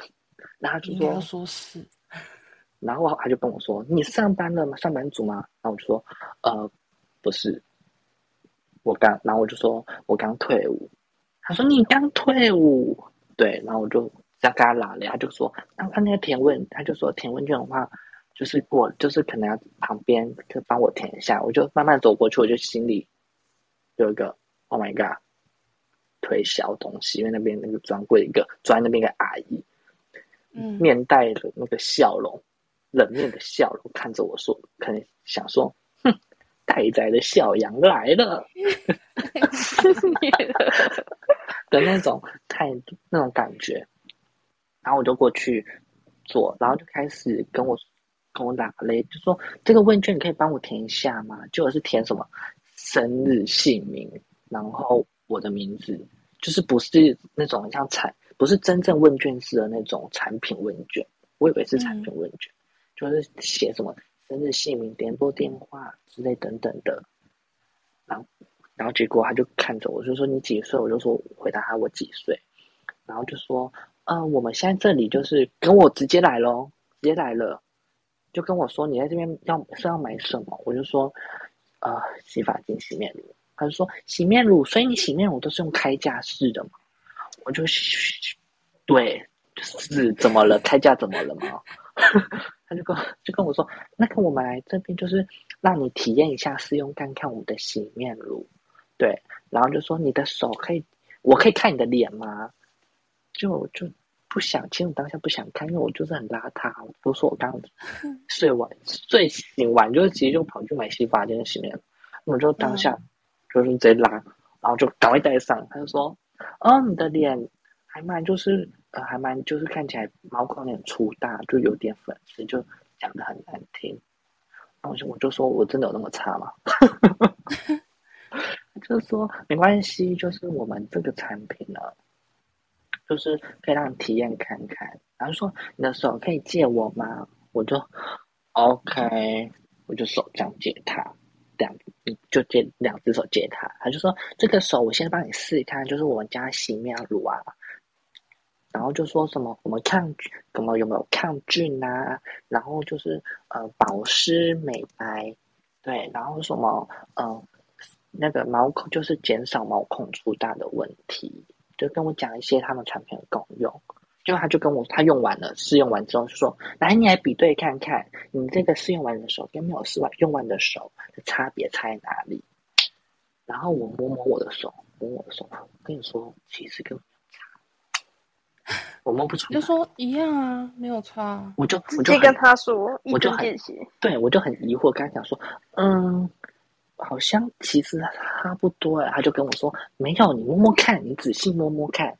Speaker 3: 然后他就说
Speaker 2: 说是，
Speaker 3: 然后他就跟我说：“你上班了吗？上班族吗？”然后我就说：“呃，不是，我刚……然后我就说我刚退伍。”他说：“你刚退伍？”对，然后我就这样跟他拉了，他就说：“然后他那个填问，他就说填问卷的话，就是我，就是可能要旁边就帮我填一下。”我就慢慢走过去，我就心里有一个 Oh my God 推销东西，因为那边那个专柜一个专那边一个阿姨，
Speaker 2: 嗯，
Speaker 3: 面带着那个笑容，冷面的笑容看着我说，可能想说，哼，待宰的小羊来了 的那种态度，那种感觉。然后我就过去做，然后就开始跟我跟我打雷，就说这个问卷你可以帮我填一下吗？就是填什么生日、姓名，然后我的名字，就是不是那种很像产，不是真正问卷式的那种产品问卷，我以为是产品问卷，就是写什么生日、姓名、联络电话之类等等的。然后，然后结果他就看着我，就说你几岁？我就说回答他我几岁，然后就说。呃，我们现在这里就是跟我直接来咯，直接来了，就跟我说你在这边要是要买什么，我就说，呃，洗发精、洗面乳。他就说洗面乳，所以你洗面乳都是用开架式的嘛？我就，对，是怎么了？开架怎么了吗？他就跟就跟我说，那个我们来这边就是让你体验一下试用看看我们的洗面乳，对，然后就说你的手可以，我可以看你的脸吗？就就不想，其实我当下不想看，因为我就是很邋遢。我说我刚 睡完睡醒完，就直接就跑去买洗发精洗面。我就当下就是直接拉，然后就赶快戴上。他就说：“哦，你的脸还蛮就是呃，还蛮就是看起来毛孔有点粗大，就有点粉刺，就讲的很难听。”然后我就我就说我真的有那么差吗？就说没关系，就是我们这个产品呢。就是可以让你体验看看，然后说你的手可以借我吗？我就 OK，我就手这样借他，两就借两只手借他。他就说这个手我先帮你试一看，就是我们家洗面乳啊，然后就说什么我们抗什么有没有抗菌啊？然后就是呃保湿美白，对，然后什么嗯那个毛孔就是减少毛孔粗大的问题。就跟我讲一些他们产品的功用，就他就跟我他用完了试用完之后就说：“来，你来比对看看，你这个试用完的手跟没有试完用完的手的差别差在哪里？”然后我摸摸我的手，摸我的手，我跟你说，其实跟差，我摸不出
Speaker 2: 来。就说一样啊，没有差。
Speaker 3: 我就
Speaker 1: 直接跟他说，
Speaker 3: 我就很对我就很疑惑，跟他讲说：“嗯。”好像其实差不多哎，他就跟我说没有，你摸摸看，你仔细摸摸看，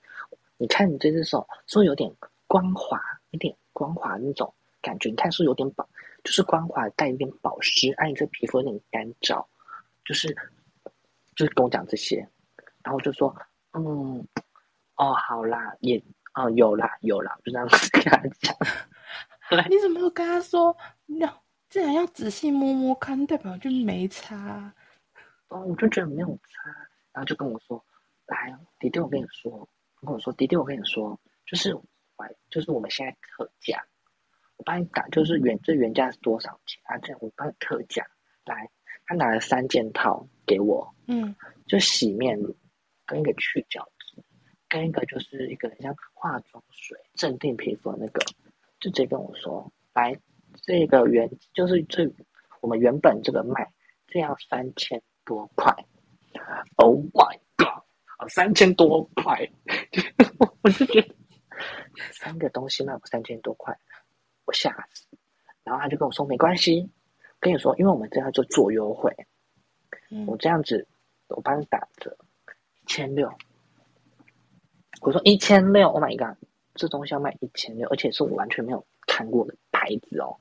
Speaker 3: 你看你这只手，说有点光滑，有点光滑那种感觉，你看是有点保，就是光滑带一点保湿，哎，你这皮肤有点干燥，就是就是跟我讲这些，然后就说嗯，哦，好啦，也哦有啦有啦，就这样子跟他讲。
Speaker 2: 你怎么又跟他说要？既然要仔细摸摸看，代表就没擦。
Speaker 3: 哦，我就觉得没有擦，然后就跟我说：“来，迪迪，我跟你说，跟我说，迪迪，我跟你说，就是我，就是我们现在特价，我帮你打，就是原这原价是多少钱啊？这样我帮你特价。来，他拿了三件套给我，
Speaker 2: 嗯，
Speaker 3: 就洗面乳，跟一个去角质，跟一个就是一个像化妆水镇定皮肤的那个，就直接跟我说来。”这个原就是这我们原本这个卖这样三千多块，Oh my god！啊，三千多块，我就觉得三个东西卖我三千多块，我吓死。然后他就跟我说没关系，跟你说，因为我们这样就做优惠，我这样子我帮你打折一千六。我说一千六，Oh my god！这东西要卖一千六，而且是我完全没有看过的牌子哦。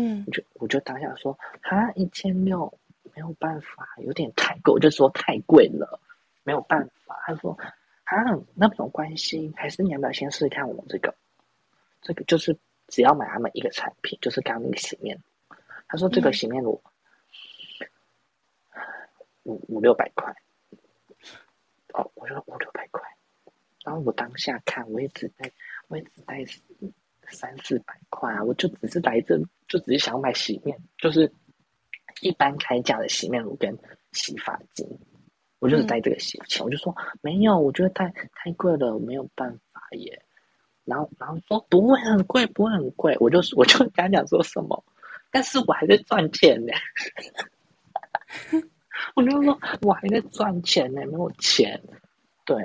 Speaker 2: 嗯，
Speaker 3: 我就我就当下说，啊，一千六没有办法，有点太贵，我就说太贵了，没有办法。他说，啊，那没有关系，还是你要不要先试试看我们这个？这个就是只要买他们一个产品，就是刚那个洗面乳。他说这个洗面乳五五六百块，哦，我说五六百块，然后我当下看，我也只在，我也只带。三四百块啊！我就只是来这，就只是想买洗面，就是一般开价的洗面乳跟洗发精，我就是带这个洗钱。我就说没有，我觉得太太贵了，没有办法耶。然后，然后说不会很贵，不会很贵。我就我就跟他讲说什么，但是我还在赚钱呢。我就说我还在赚钱呢，没有钱。对，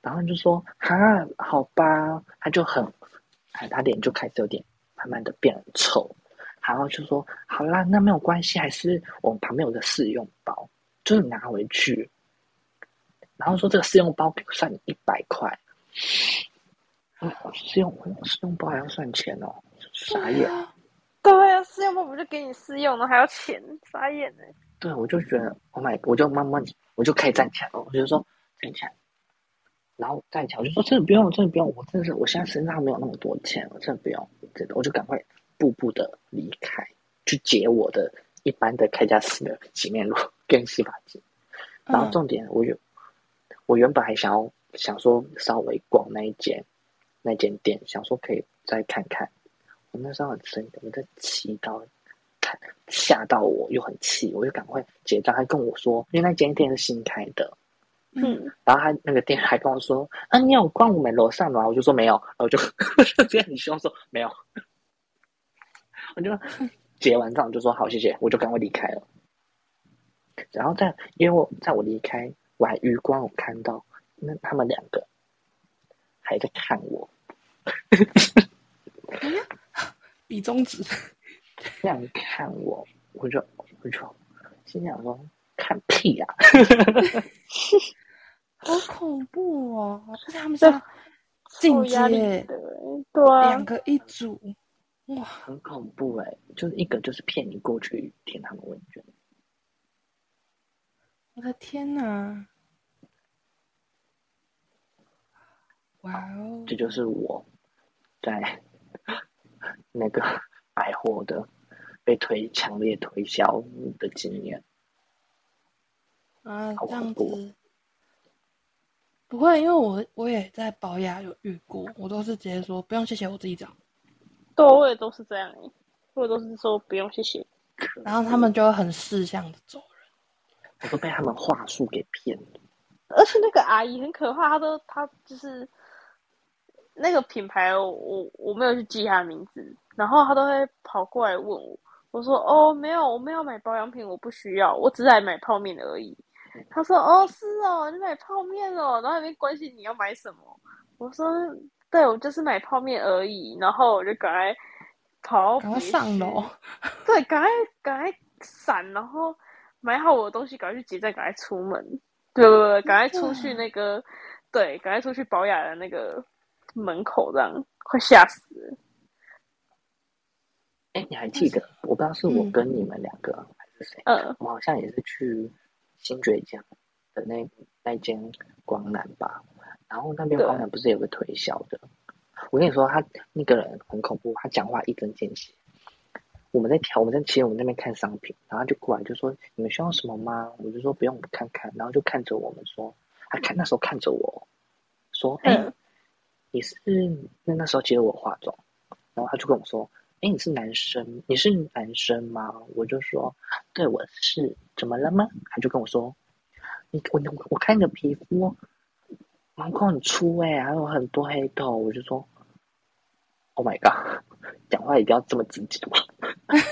Speaker 3: 然后就说哈，好吧，他就很，他脸就开始有点慢慢的变丑，然后就说好啦，那没有关系，还是我们旁边有个试用包，就是拿回去，然后说这个试用包算你一百块，试用试用包还要算钱哦，傻眼。
Speaker 1: 对啊，试用包不就给你试用了，还要钱，傻眼呢。
Speaker 3: 对，我就觉得，Oh my，我就慢慢，我就可以站起来了，我就说站起来，然后站起来，我就说真的不用，真的不用，我真的是，我现在身上没有那么多钱，我真的不用，真的，我就赶快步步的离开，去解我的一般的开价式的洗面乳 跟洗发精。然后重点，我原我原本还想要想说稍微逛那一间那间店，想说可以再看看。我那时候很生我在祈祷，看吓到我又很气，我就赶快结账。他跟我说，因为那间店是新开的，
Speaker 1: 嗯，
Speaker 3: 然后他那个店还跟我说，啊，你有逛我们楼上吗？我就说没有，然后我就 这样很希望说没有，我就结完账就说好，谢谢，我就赶快离开了。然后在因为我在我离开，我还余光我看到那他们两个还在看我。
Speaker 2: 比中指，
Speaker 3: 这样看我，我就我就心想说看屁呀，
Speaker 2: 好恐怖哦！而且他们是进阶，
Speaker 1: 对啊，
Speaker 2: 两个一组，哇，
Speaker 3: 很恐怖哎！就是一个就是骗你过去填他们问卷，
Speaker 2: 我的天哪！哇哦，
Speaker 3: 这就是我在。那个百货的被推强烈推销的经验
Speaker 2: 啊，这样子不会，因为我我也在保雅有遇过，我都是直接说不用谢谢，我自己找。
Speaker 1: 对，我也都是这样，我都是说不用谢谢，
Speaker 2: 然后他们就会很识相的走人，
Speaker 3: 我都被他们话术给骗了。
Speaker 1: 而且那个阿姨很可怕，她都她就是。那个品牌，我我没有去记她的名字，然后她都会跑过来问我，我说哦没有，我没有买保养品，我不需要，我只来买泡面而已。他说哦是哦，你买泡面哦，然后没关系，你要买什么？我说对，我就是买泡面而已，然后我就赶快跑，
Speaker 2: 赶快上楼，
Speaker 1: 对，赶快赶快闪，然后买好我的东西，赶快去结账，赶快出门，对不对，赶快出去那个，对，赶快出去保养的那个。门口这样快吓死了！
Speaker 3: 哎，你还记得？我不知道是我跟你们两个还是谁？嗯，我好像也是去新崛江的那那间光南吧。然后那边光南不是有个推销的？我跟你说，他那个人很恐怖，他讲话一针见血。我们在调，我们在其实我们那边看商品，然后就过来就说：“你们需要什么吗？”我就说：“不用，我看看。”然后就看着我们说：“他看那时候看着我说，哎。”你是那那时候其实我化妆，然后他就跟我说：“哎，你是男生？你是男生吗？”我就说：“对，我是。”怎么了吗？他就跟我说：“你我我看你的皮肤毛孔很粗哎，还有很多黑头。”我就说：“Oh my god，讲话一定要这么直接吗？”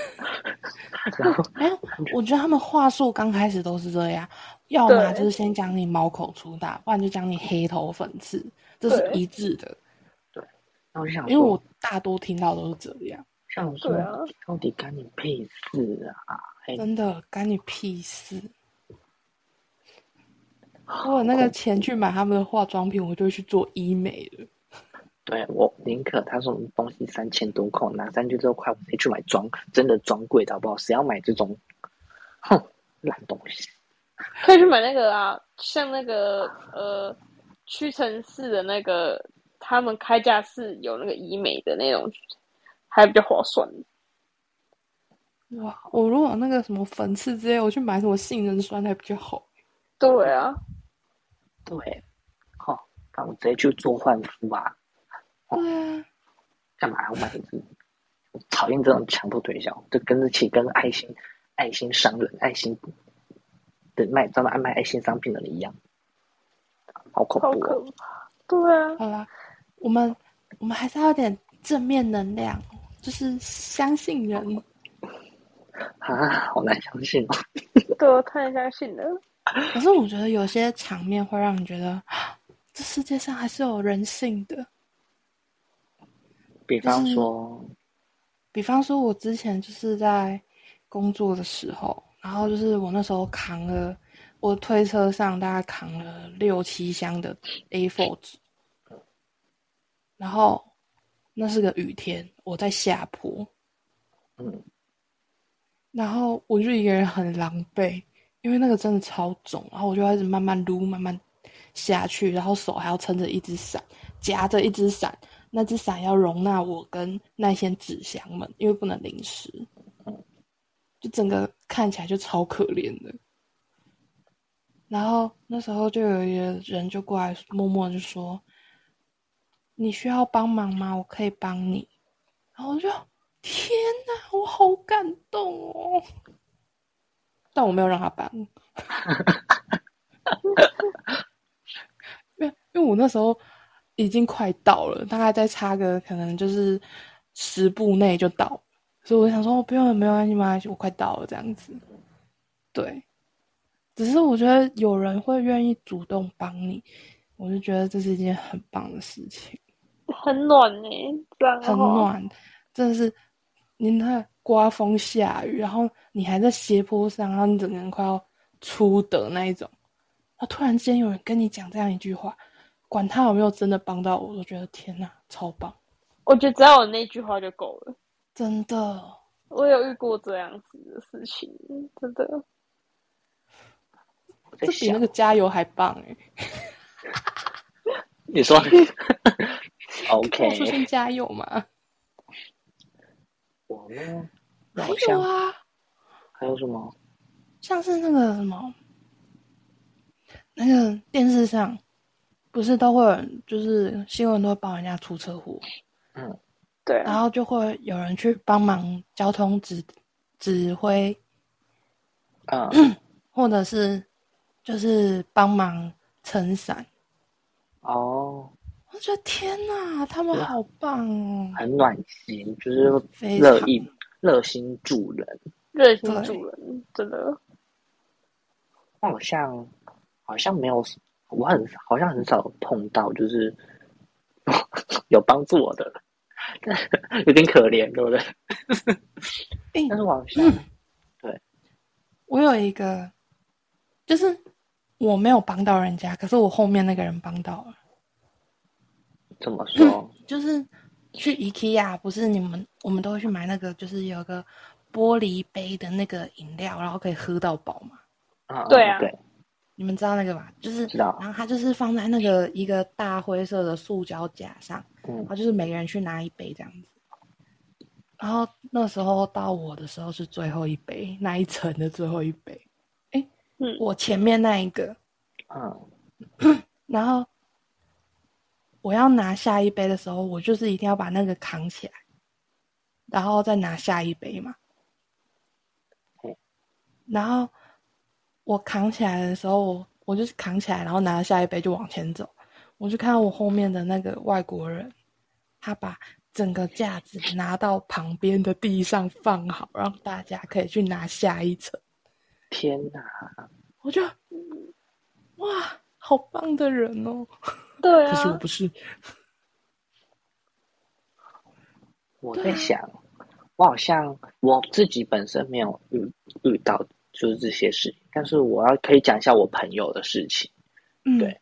Speaker 3: 然后
Speaker 2: 哎，我觉得他们话术刚开始都是这样，要么就是先讲你毛孔粗大，不然就讲你黑头粉刺。这是一致的，
Speaker 3: 对。那我就想，
Speaker 2: 因为我大多听到都是这样。
Speaker 3: 像说，到底干你屁事啊？
Speaker 2: 真的干你屁事！我有那个钱去买他们的化妆品，我就会去做医美了。
Speaker 3: 对我宁可他说东西三千多块，拿三千多块，我可以去买专真的专柜，好不好？谁要买这种哼烂东西？
Speaker 1: 可以去买那个啊，像那个呃。屈臣氏的那个，他们开价是有那个医美的那种，还比较划算。
Speaker 2: 哇，我如果那个什么粉刺之类，我去买什么杏仁酸还比较好。
Speaker 1: 对啊，
Speaker 3: 对，好，那我直接去做焕肤吧。
Speaker 2: 对啊，
Speaker 3: 干嘛要买？我讨厌这种强迫推销，就跟着起跟爱心爱心商人、爱心的卖专门爱卖爱心商品的人一样。好恐怖！
Speaker 1: 对啊，
Speaker 2: 好啦，我们我们还是要有点正面能量，就是相信人。
Speaker 3: 啊，好难相信哦。
Speaker 1: 对，太相信了。
Speaker 2: 可是我觉得有些场面会让你觉得，啊 这世界上还是有人性的。
Speaker 3: 比方说，
Speaker 2: 比方说，我之前就是在工作的时候，然后就是我那时候扛了，我推车上大概扛了六七箱的 A4 纸，然后那是个雨天，我在下坡，
Speaker 3: 嗯，
Speaker 2: 然后我就一个人很狼狈，因为那个真的超重，然后我就开始慢慢撸，慢慢下去，然后手还要撑着一只伞，夹着一只伞，那只伞要容纳我跟那些纸箱们，因为不能淋湿，就整个看起来就超可怜的。然后那时候就有一个人就过来默默地就说：“你需要帮忙吗？我可以帮你。”然后我就天哪，我好感动哦！但我没有让他帮，因为因为我那时候已经快到了，大概再差个可能就是十步内就到，所以我想说，我不用了，没有关系，没关系，我快到了这样子。对，只是我觉得有人会愿意主动帮你，我就觉得这是一件很棒的事情。
Speaker 1: 很暖呢、这样
Speaker 2: 很
Speaker 1: 哦。
Speaker 2: 暖，真的是你那刮风下雨，然后你还在斜坡上，然后你整个人快要出的那一种，然后突然之间有人跟你讲这样一句话，管他有没有真的帮到我，我都觉得天哪，超棒，
Speaker 1: 我觉得只要有那句话就够了。
Speaker 2: 真的。
Speaker 1: 我有遇过这样子的事情，真的。
Speaker 2: 这比那个，加油还棒哎！
Speaker 3: 你说
Speaker 2: 跟我出
Speaker 3: ，OK，
Speaker 2: 现加油嘛？
Speaker 3: 我呢，
Speaker 2: 还有啊，
Speaker 3: 还有什么？
Speaker 2: 像是那个什么，那个电视上不是都会有，就是新闻都会帮人家出车祸，
Speaker 3: 嗯，
Speaker 1: 对啊，
Speaker 2: 然后就会有人去帮忙交通指指挥，
Speaker 3: 嗯，
Speaker 2: 或者是就是帮忙撑伞。
Speaker 3: 哦，
Speaker 2: 我觉得天哪，他们好棒哦！
Speaker 3: 很暖心，就是
Speaker 2: 非
Speaker 3: 乐意热心助人。
Speaker 1: 热心助人，真的。
Speaker 3: 我好像好像没有，我很好像很少碰到，就是 有帮助我的，有点可怜，对不对？
Speaker 2: 诶
Speaker 3: 但是我好像、
Speaker 2: 我有一个，就是我没有帮到人家，可是我后面那个人帮到了。
Speaker 3: 怎么说？
Speaker 2: 就是去 IKEA，不是你们我们都会去买那个，就是有个玻璃杯的那个饮料，然后可以喝到饱嘛。
Speaker 3: 啊，
Speaker 1: 对啊
Speaker 3: 对，
Speaker 2: 你们知道那个吧？就是然后它就是放在那个一个大灰色的塑胶架上，
Speaker 3: 嗯
Speaker 2: 然后就是每个人去拿一杯这样子。然后那时候到我的时候是最后一杯，那一层的最后一杯。哎，
Speaker 1: 嗯
Speaker 2: 我前面那一个，
Speaker 3: 嗯，
Speaker 2: 然后我要拿下一杯的时候，我就是一定要把那个扛起来，然后再拿下一杯嘛
Speaker 3: 嗯。
Speaker 2: 然后我扛起来的时候，我我就是扛起来，然后拿下一杯就往前走。我就看到我后面的那个外国人，他把整个架子拿到旁边的地上放好，让大家可以去拿下一层。
Speaker 3: 天哪！
Speaker 2: 我就哇，好棒的人哦！
Speaker 1: 对啊
Speaker 2: 可是我
Speaker 1: 啊，
Speaker 2: 不是。
Speaker 3: 我在想，我好像我自己本身没有遇遇到就是这些事情，但是我要可以讲一下我朋友的事情。
Speaker 2: 嗯，
Speaker 3: 对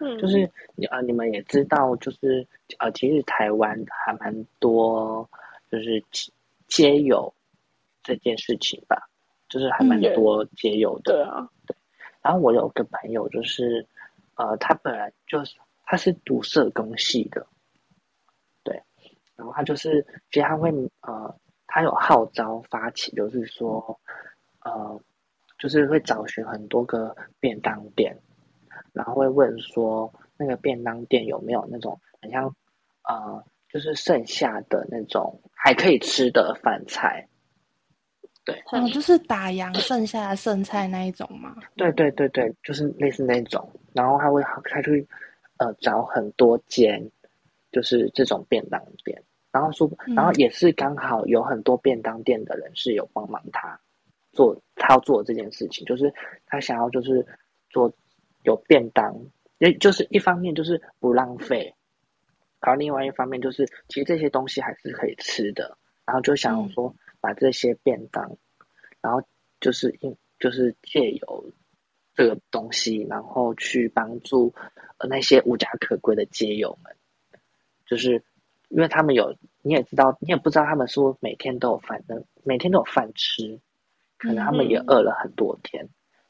Speaker 1: 嗯，
Speaker 3: 就是你啊、你们也知道，就是呃，其实台湾还蛮多，就是街街友这件事情吧，就是还蛮
Speaker 2: 嗯
Speaker 3: 多皆有的。
Speaker 1: 对啊，
Speaker 3: 然后我有个朋友，就是呃，他本来就是他是读社工系的，对，然后他就是其实他会呃，他有号召发起，就是说呃，就是会找寻很多个便当店，然后会问说那个便当店有没有那种很像呃，就是剩下的那种还可以吃的饭菜。
Speaker 2: 哦，就是打烊剩下的剩菜那一种吗。
Speaker 3: 对对对对，就是类似那种，然后他会他去呃找很多间，就是这种便当店，然后说，然后
Speaker 2: 嗯
Speaker 3: 也是刚好有很多便当店的人是有帮忙他，做他要做这件事情，就是他想要就是做有便当，也就是一方面就是不浪费，然后另外一方面就是其实这些东西还是可以吃的，然后就想说把这些便当，然后就是因就是借由这个东西，然后去帮助那些无家可归的街友们，就是因为他们有你也知道，你也不知道他们说每天都有饭的，每天都有饭吃。可能他们也饿了很多天，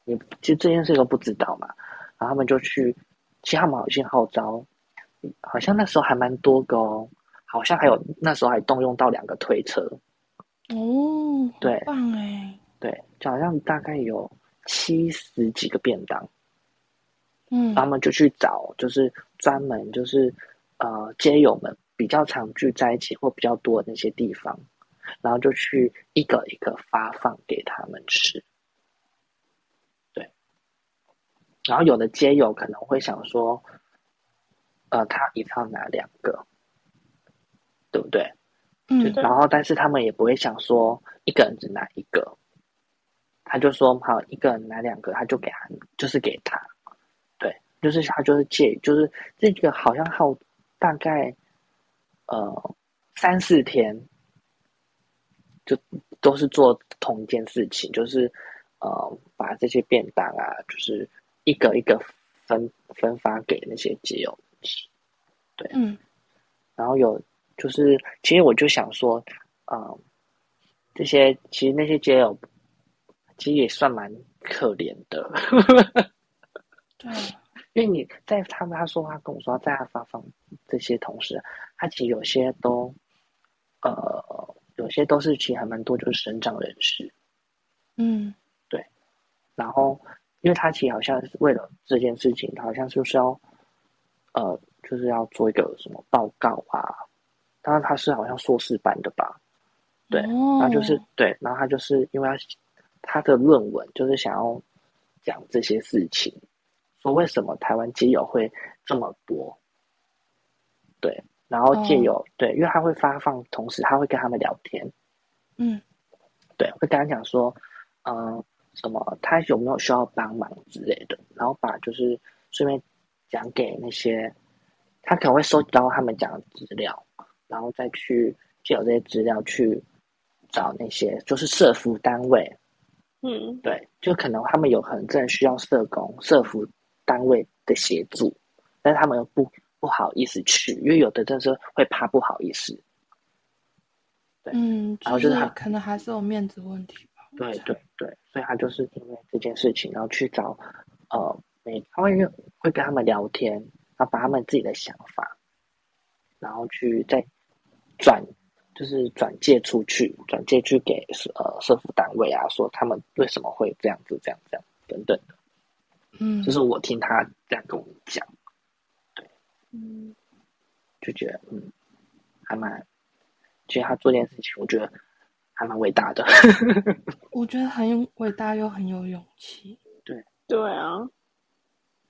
Speaker 3: 你其实这件事都不知道嘛。然后他们就去，其实他们好像号召，好像那时候还蛮多个哦，好像还有那时候还动用到两个推车。
Speaker 2: 哦，
Speaker 3: 对，
Speaker 2: 棒哎，
Speaker 3: 对，就好像大概有七十几个便当。
Speaker 2: 嗯，
Speaker 3: 他们就去找，就是专门就是呃街友们比较常聚在一起或比较多的那些地方。然后就去一个一个发放给他们吃，对。然后有的街友可能会想说，呃，他一次要拿两个，对不对？
Speaker 2: 嗯。
Speaker 3: 然后，但是他们也不会想说一个人只拿一个，他就说好，一个人拿两个，他就给他，就是给他，对，就是他就是借，就是这个好像耗大概呃三四天。就都是做同一件事情，就是呃，把这些便当啊，就是一个一个分分发给那些街友吃。对，
Speaker 2: 嗯。
Speaker 3: 然后有就是，其实我就想说，嗯，这些其实那些街友其实也算蛮可怜的。
Speaker 2: 对，
Speaker 3: 因为你在他们他说他跟我说在他发放这些同时，他其实有些都呃。有些都是其实还蛮多，就是省长人士，
Speaker 2: 嗯，
Speaker 3: 对。然后，因为他其实好像是为了这件事情，他好像就是要，呃，就是要做一个什么报告啊。当然他是好像硕士班的吧，对。然后就是对，然后他就是因为他的论文就是想要讲这些事情，说为什么台湾基友会这么多，对。然后借由对，因为他会发放，同时他会跟他们聊天，
Speaker 2: 嗯，
Speaker 3: 对，会跟他讲说，嗯，什么他有没有需要帮忙之类的，然后把就是顺便讲给那些他可能会收集到他们讲的资料，然后再去借由这些资料去找那些就是社服单位，
Speaker 1: 嗯，
Speaker 3: 对，就可能他们有可能真的需要社工、社服单位的协助，但是他们又不。不好意思去，因为有的真的是会怕不好意思。对，
Speaker 2: 嗯，
Speaker 3: 然后就是他
Speaker 2: 可能还是有面子问题吧。
Speaker 3: 对对对，所以他就是因为这件事情，然后去找呃，每他会会跟他们聊天，然后把他们自己的想法，然后去再转，就是转借出去，转借去给呃社福单位啊，说他们为什么会这样子、这样、这样等等的。
Speaker 2: 嗯，
Speaker 3: 就是我听他这样跟我们讲。
Speaker 1: 嗯，
Speaker 3: 就觉得嗯，还蛮，其实他做这件事情，我觉得还蛮伟大的。
Speaker 2: 我觉得很伟大又很有勇气。
Speaker 3: 对
Speaker 1: 对啊，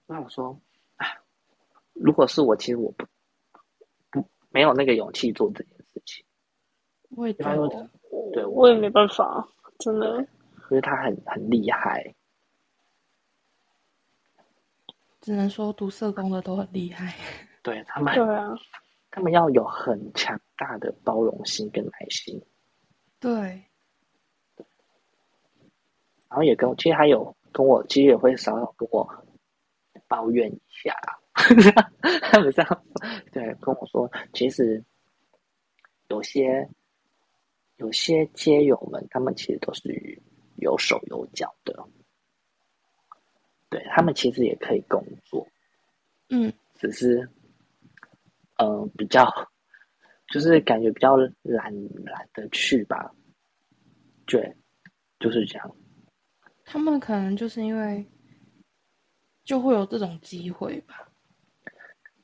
Speaker 3: 那我说，啊，如果是我，其实我不不没有那个勇气做这件事情。
Speaker 2: 我也觉得，
Speaker 3: 对
Speaker 1: 我也没办法，真的。
Speaker 3: 因为他很很厉害。
Speaker 2: 只能说读社工的都很厉害。
Speaker 3: 对他们，
Speaker 1: 对啊，
Speaker 3: 他们要有很强大的包容心跟耐心。
Speaker 2: 对，
Speaker 3: 然后也跟我，其实还有跟我，其实也会少少跟我抱怨一下。他们这样对跟我说，其实有些有些街友们，他们其实都是有手有脚的，对他们其实也可以工作，
Speaker 2: 嗯，
Speaker 3: 只是。嗯，比较就是感觉比较懒懒得去吧，对，就是这样。
Speaker 2: 他们可能就是因为就会有这种机会吧。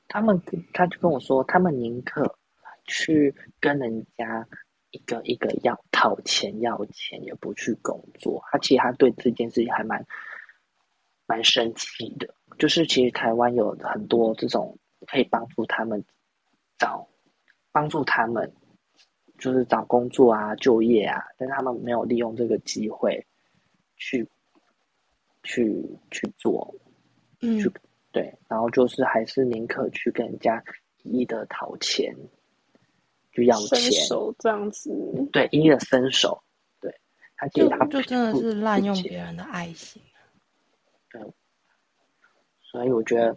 Speaker 3: 他们他就跟我说，他们宁可去跟人家一个一个要讨钱要钱，也不去工作。他其实他对这件事情还蛮蛮生气的，就是其实台湾有很多这种可以帮助他们。找帮助他们，就是找工作啊、就业啊，但他们没有利用这个机会，去去去做，
Speaker 2: 嗯
Speaker 3: 去对，然后就是还是宁可去跟人家一一的讨钱，就要
Speaker 1: 伸
Speaker 3: 钱，
Speaker 1: 手这样子，
Speaker 3: 对，一一的伸手，对他其
Speaker 2: 就
Speaker 3: 实他
Speaker 2: 就真的是滥用别人的爱心。
Speaker 3: 对所以我觉得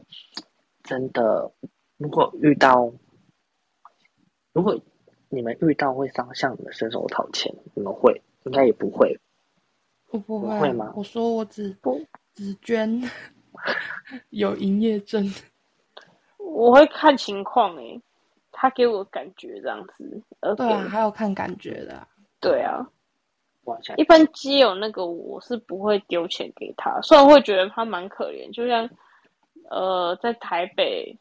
Speaker 3: 真的，如果遇到，如果你们遇到会上向你们伸手讨钱，你们会应该也不会，
Speaker 2: 我不会
Speaker 3: 会吗
Speaker 2: 我说我只
Speaker 1: 不
Speaker 2: 只捐 有营业证。
Speaker 1: 我会看情况诶、他给我感觉这样子，而给
Speaker 2: 对啊，还有看感觉的啊、
Speaker 1: 对啊，一般基友那个我是不会丢钱给他，虽然会觉得他蛮可怜，就像呃在台北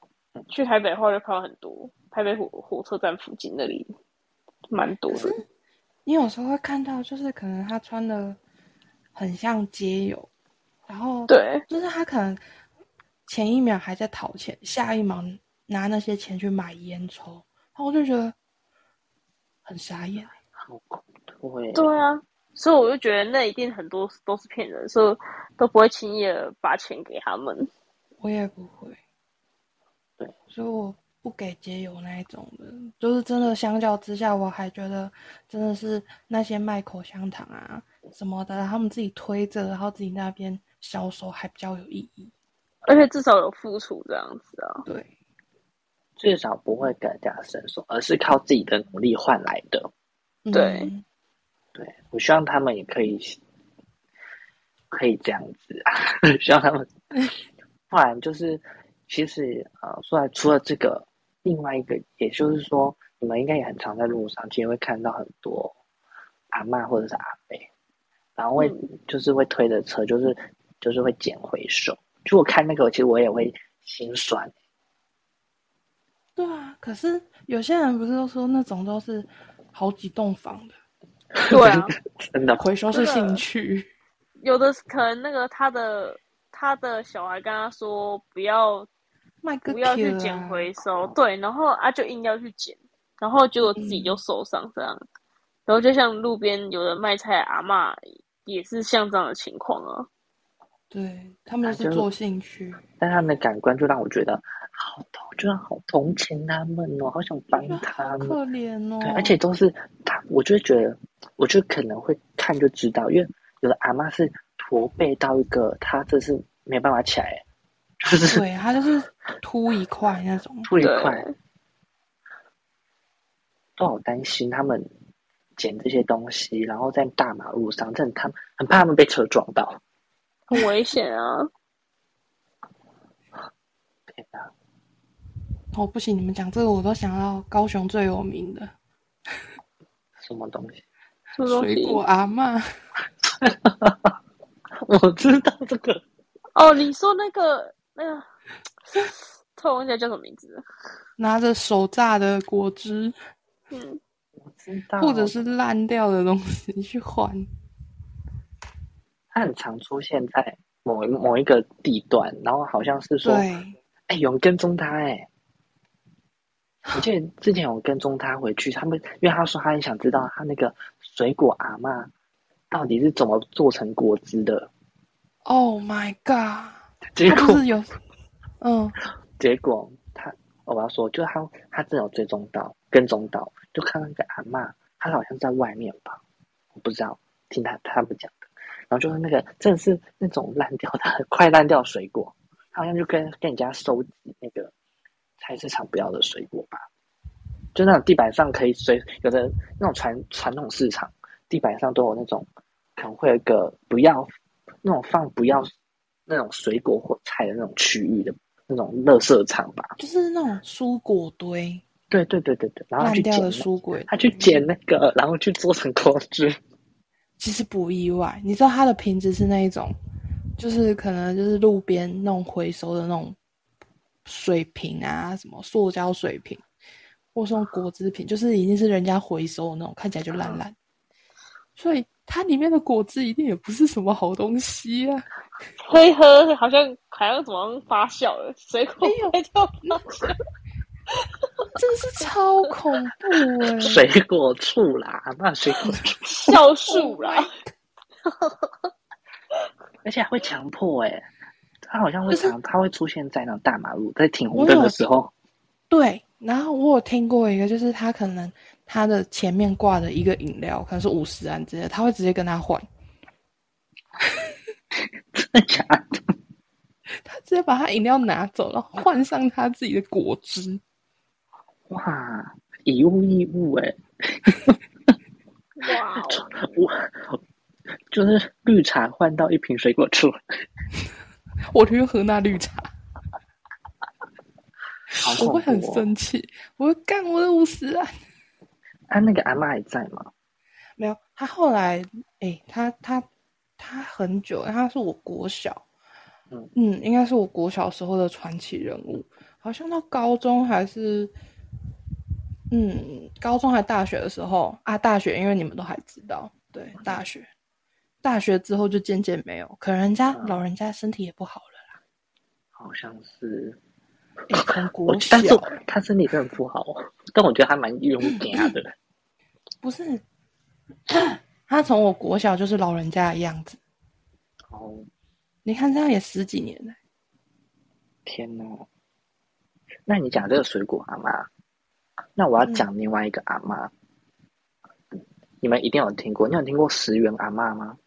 Speaker 1: 去台北的话就看到很多台北火火车站附近那里蛮多的，
Speaker 2: 你有时候会看到，就是可能他穿的很像街友，然后
Speaker 1: 对。
Speaker 2: 就是他可能前一秒还在讨钱，下一秒拿那些钱去买烟抽，然后我就觉得很傻眼。
Speaker 3: 好恐怖耶，
Speaker 1: 对啊，所以我就觉得那一定很多都是骗人，所以都不会轻易的把钱给他们。
Speaker 2: 我也不会，
Speaker 3: 对，
Speaker 2: 所以我不给街友那一种的，就是真的相较之下，我还觉得真的是那些卖口香糖啊什么的，他们自己推着，然后自己那边销售还比较有意义。
Speaker 1: 而且至少有付出这样子啊。
Speaker 2: 对，
Speaker 3: 至少不会跟人家伸手，而是靠自己的努力换来的。
Speaker 1: 对
Speaker 2: 嗯
Speaker 3: 对我希望他们也可以可以这样子啊，希望他们，不然就是其实呃，说来除了这个，另外一个也就是说，你们应该也很常在路上，其实会看到很多阿嬷或者是阿伯，然后会、
Speaker 1: 嗯
Speaker 3: 就是会推着车，就是就是会捡回收。就我看那个，其实我也会心酸。
Speaker 2: 对啊，可是有些人不是都说那种都是好几栋房的，
Speaker 1: 对啊，
Speaker 3: 真的
Speaker 2: 回收是兴趣。
Speaker 1: 有的可能那个他的他的小孩跟他说不要
Speaker 2: 卖
Speaker 1: 不要去捡回收，对，然后啊就硬要去捡，然后结果自己就受伤这样。然后就像路边有的卖菜阿嬷也是像这样的情况啊。
Speaker 2: 对他们是做兴趣，
Speaker 3: 但他们的感官就让我觉得好同，就是好同情他们哦，好想帮他们。
Speaker 2: 可怜哦。
Speaker 3: 对，而且都是他，我就会觉得，我就可能会看就知道，因为有的阿妈是驼背到一个，她这是没办法起来，就是
Speaker 2: 对他就是凸一块那种。
Speaker 3: 凸一
Speaker 1: 对
Speaker 3: 块，都好担心他们捡这些东西，然后在大马路上，真的他们很怕他们被车撞到。
Speaker 1: 很危险啊！
Speaker 3: 天哪！
Speaker 2: 哦，不行，你们讲这个我都想到高雄最有名的
Speaker 3: 什么东西？
Speaker 2: 水果阿嬷，
Speaker 3: 我知道这个，
Speaker 1: 哦，你说那个那个，突然忘记叫什么名字。
Speaker 2: 拿着手榨的果汁
Speaker 1: 嗯，
Speaker 3: 我知道，
Speaker 2: 或者是烂掉的东西去换。
Speaker 3: 它很常出现在某一某一个地段，然后好像是说，
Speaker 2: 对，
Speaker 3: 哎、有人跟踪他、哎，我记得之前我跟踪他回去，他们因为他说他很想知道他那个水果阿嬷到底是怎么做成果汁的
Speaker 2: ，Oh my god！
Speaker 3: 结果
Speaker 2: 是有，嗯，
Speaker 3: 结果他我要说，就他他真的有追踪到跟踪到，就看到那个阿嬷，她好像在外面吧，我不知道，听他他们讲的，然后就是那个真的是那种烂掉的快烂掉的水果，他好像就跟跟人家收集那个菜市场不要的水果吧，就那种地板上可以随有的那种传传统市场地板上都有那种可能会有一个不要那种放不要那种水果或菜的那种区域的那种垃圾场吧。
Speaker 2: 就是那种蔬果堆，
Speaker 3: 对对对对对，然后去捡那，
Speaker 2: 蔬果。
Speaker 3: 他去捡那个，然后去做成果汁。
Speaker 2: 其实不意外，你知道它的瓶子是那一种，就是可能就是路边那种回收的那种水瓶啊，什么塑胶水瓶，或是果汁瓶，就是已经是人家回收的那种，看起来就烂烂。所以它里面的果汁一定也不是什么好东西啊！
Speaker 1: 喝一喝好像好像怎么发酵了，水果发酵。
Speaker 2: 真的是超恐怖哎、
Speaker 3: 水果醋啦，那水果醋，
Speaker 1: 酵素啦，
Speaker 3: 而且还会强迫哎、他好像会
Speaker 2: 就是
Speaker 3: 常，他会出现在那种大马路，在停红灯的时候，
Speaker 2: 对，然后我有听过一个，就是他可能他的前面挂的一个饮料可能是五十安之类的，他会直接跟他换，
Speaker 3: 真的假的？
Speaker 2: 他直接把他饮料拿走，然后换上他自己的果汁。
Speaker 3: 哇，以物易物哎、
Speaker 1: 哇哦，
Speaker 3: 我就是绿茶换到一瓶水果醋，
Speaker 2: 我宁愿喝那绿茶，
Speaker 3: 好
Speaker 2: 我会很生气，我会干我的五十啊。
Speaker 3: 啊，那个阿妈还在吗？
Speaker 2: 没有，他后来，诶，他他他很久，他是我国小，
Speaker 3: 嗯
Speaker 2: 嗯，应该是我国小时候的传奇人物，好像到高中还是，嗯，高中还大学的时候啊，大学因为你们都还知道，对，大学，大学之后就渐渐没有，可能人家
Speaker 3: 嗯
Speaker 2: 老人家身体也不好了啦，
Speaker 3: 好像是，
Speaker 2: 诶，从
Speaker 3: 我
Speaker 2: 国小
Speaker 3: 但是他身体真的不好，但我觉得他蛮勇敢的。
Speaker 2: 不是，他从我国小就是老人家的样子，
Speaker 3: 哦，
Speaker 2: 你看这样也十几年了。
Speaker 3: 天哪！那你讲这个水果阿妈，那我要讲另外一个阿妈。你们一定有听过，你有听过十元阿妈吗？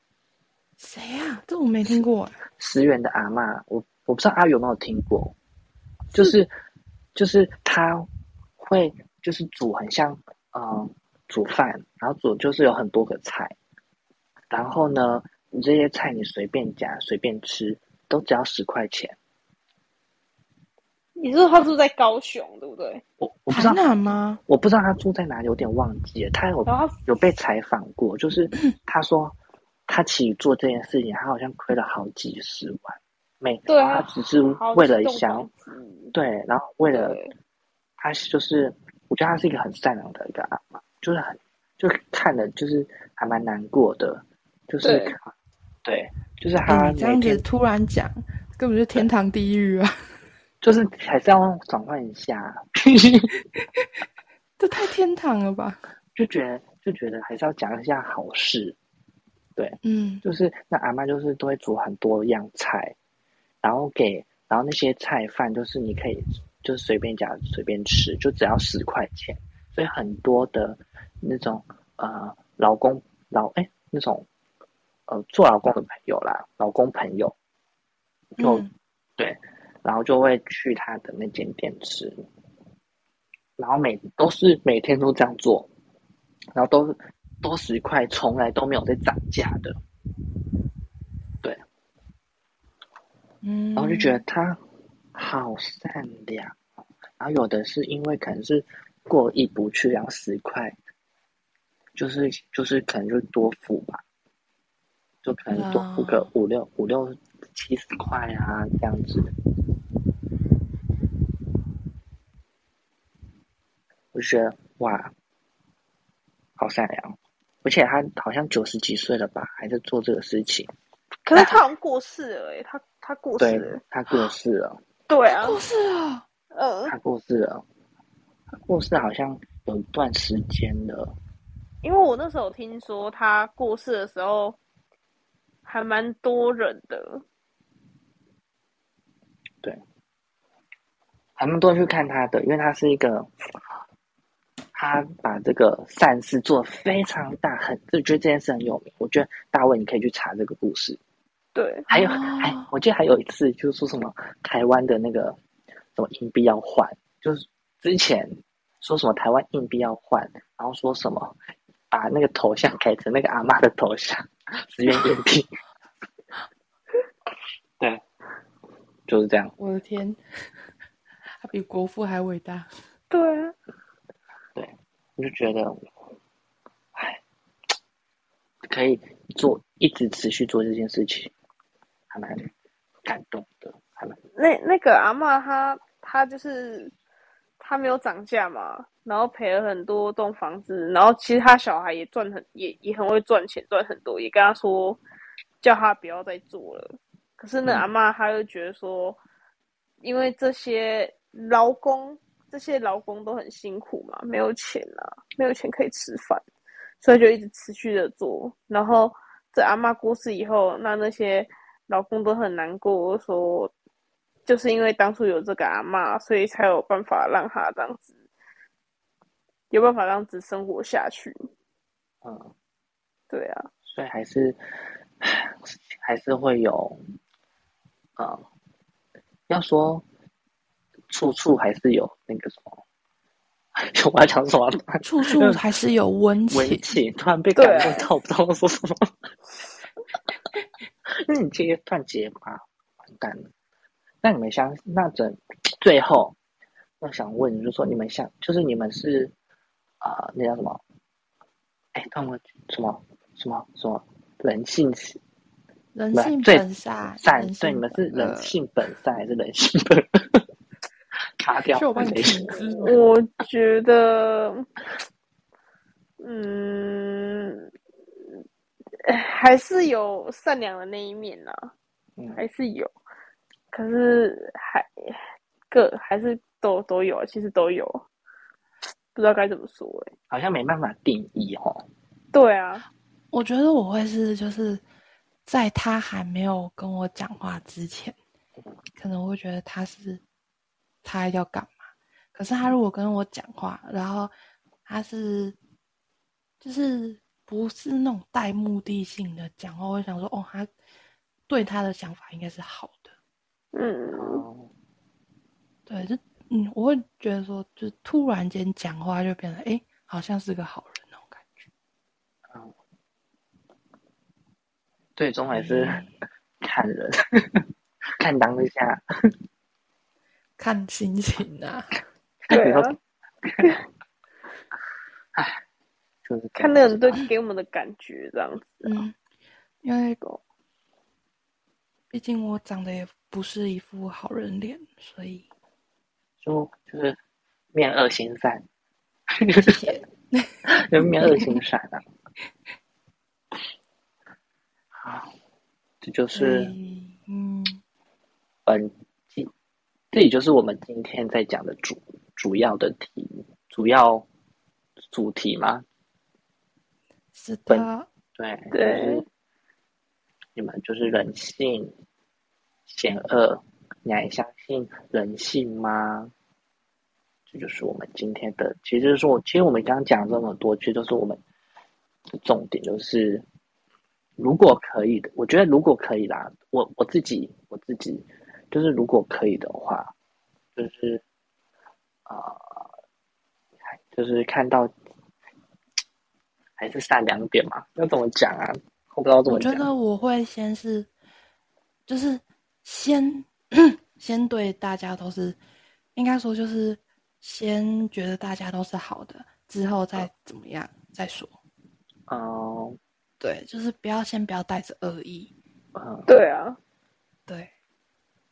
Speaker 2: 谁呀、这我没听过。
Speaker 3: 十元的阿妈，我我不知道阿有没有听过，就是就是他会就是煮很像呃煮饭，然后煮就是有很多个菜，然后呢，你这些菜你随便夹随便吃，都只要十块钱。
Speaker 1: 你是说他住在高雄对不对？
Speaker 3: 我我不知道
Speaker 2: 吗？
Speaker 3: 我不知道他住在哪里，有点忘记了。他有有被采访过，就是 他说他其实做这件事情，他好像亏了好几十万，每
Speaker 1: 对啊
Speaker 3: 他只是为了想对，然后为了
Speaker 1: 对。
Speaker 3: 他就是，我觉得他是一个很善良的一个阿妈，就是很就看了就是还蛮难过的，就是
Speaker 1: 对。
Speaker 3: 对，就是
Speaker 2: 哎、
Speaker 3: 他
Speaker 2: 你这样子突然讲，根本就天堂地狱啊！
Speaker 3: 就是还是要转换一下，
Speaker 2: 这太天堂了吧？
Speaker 3: 就觉得就觉得还是要讲一下好事，
Speaker 2: 嗯，
Speaker 3: 就是那阿妈就是都会煮很多样菜，然后给然后那些菜饭就是你可以就是随便夹随便吃，就只要十块钱，所以很多的那种呃老公老哎那种呃做老公的朋友啦，老公朋友就、
Speaker 2: 嗯
Speaker 3: 对，然后就会去他的那间店吃，然后每都是每天都这样做，然后都是都十块，从来都没有在涨价的。
Speaker 2: 嗯，
Speaker 3: 然后就觉得他好善良。哦，然后有的是因为可能是过意不去，然后十块，就是就是可能就多付吧，就可能多付个
Speaker 2: 哦
Speaker 3: 五六五六七十块啊这样子。我就觉得哇，好善良，而且他好像九十几岁了吧，还在做这个事情。
Speaker 1: 可是他好像过世了哎、他 他过世了，，
Speaker 3: 他过世了。
Speaker 1: 对啊，
Speaker 2: 过世了，
Speaker 1: 呃，
Speaker 3: 他过世了，他过世好像有一段时间了。
Speaker 1: 因为我那时候听说他过世的时候还蛮多人的，
Speaker 3: 对，还蛮多人去看他的，因为他是一个，他把这个善事做得非常大，很就觉得这件事很有名。我觉得大卫你可以去查这个故事。
Speaker 1: 对，
Speaker 3: 还有，
Speaker 2: 哦
Speaker 3: 还我记得还有一次就是说什么台湾的那个什么硬币要换，就是之前说什么台湾硬币要换，然后说什么把那个头像改成那个阿妈的头像，十元硬币。对，就是这样。
Speaker 2: 我的天，他比国父还伟大。
Speaker 1: 对啊，
Speaker 3: 我就觉得，哎，可以做一直持续做这件事情，还蛮感动的，还蛮
Speaker 1: 那那个阿嬷她她就是她没有涨价嘛，然后赔了很多栋房子，然后其实他小孩也赚很也也很会赚钱，赚很多，也跟她说叫他不要再做了。可是那
Speaker 3: 嗯
Speaker 1: 阿嬷她又觉得说，因为这些劳工这些劳工都很辛苦嘛，没有钱啊，没有钱可以吃饭，所以就一直持续的做。然后这阿嬷过世以后，那那些老公都很难过，说就是因为当初有这个阿嬷，所以才有办法让他这样子，有办法让子生活下去。
Speaker 3: 嗯，
Speaker 1: 对啊，
Speaker 3: 所以还是 还是会有，啊、要说处处还是有那个什么，我要讲什么？
Speaker 2: 处处还是有温情。
Speaker 3: 温情，突然被感动到，不知道说什么。那你接断结巴，完蛋了。那你们相那整最后，我想问，就是说你们相，就是你们是啊、那叫什么？哎，他们什么什么什么人性
Speaker 2: 人性本善，
Speaker 3: 善？对，你们是人性本善还是人性本恶？卡掉
Speaker 2: 是我帮你停字吗
Speaker 1: 我 觉得，嗯，还是有善良的那一面呐、
Speaker 3: 嗯
Speaker 1: 还是有，可是还各还是都都有，其实都有，不知道该怎么说哎、
Speaker 3: 好像没办法定义哦。
Speaker 1: 对啊，
Speaker 2: 我觉得我会是就是在他还没有跟我讲话之前，可能会觉得他是他要干嘛。可是他如果跟我讲话，然后他是就是不是那种带目的性的讲话，我会想说，哦，他对他的想法应该是好的。
Speaker 1: 嗯，
Speaker 3: 哦，
Speaker 2: 对，就嗯，我会觉得说，就是突然间讲话就变得，哎，好像是个好人那种感觉。
Speaker 3: 最终还是
Speaker 2: 嗯
Speaker 3: 看人，看当下。
Speaker 2: 看心情啊。
Speaker 1: 对啊，
Speaker 3: 就是
Speaker 1: 看那人对给我们的感觉这样子啊，
Speaker 2: 嗯，因为毕竟我长得也不是一副好人脸，所以。
Speaker 3: 就就是面恶心善，
Speaker 2: 谢谢。
Speaker 3: 就面恶心善啊。好，这就是
Speaker 2: 以嗯，
Speaker 3: 本季，这也就是我们今天在讲的主主要的题，主要主题吗。
Speaker 2: 是
Speaker 3: 本
Speaker 2: 的，
Speaker 3: 对，
Speaker 1: 对
Speaker 3: 就是你们就是人性险恶，你还相信人性吗？这就是我们今天的，其实就是说，其实我们刚刚讲这么多，其实都是我们的重点，就是如果可以的，我觉得如果可以啦，我我自己我自己就是如果可以的话，就是啊、呃，就是看到还是善良点嘛，要怎么讲啊？我不知道怎么
Speaker 2: 我觉。得我会先是，就是先 先对大家都是，应该说就是先觉得大家都是好的，之后再怎么样再说。
Speaker 3: 哦
Speaker 2: 对，就是不要先不要带着恶意。
Speaker 3: 嗯，
Speaker 1: 对啊，
Speaker 2: 对，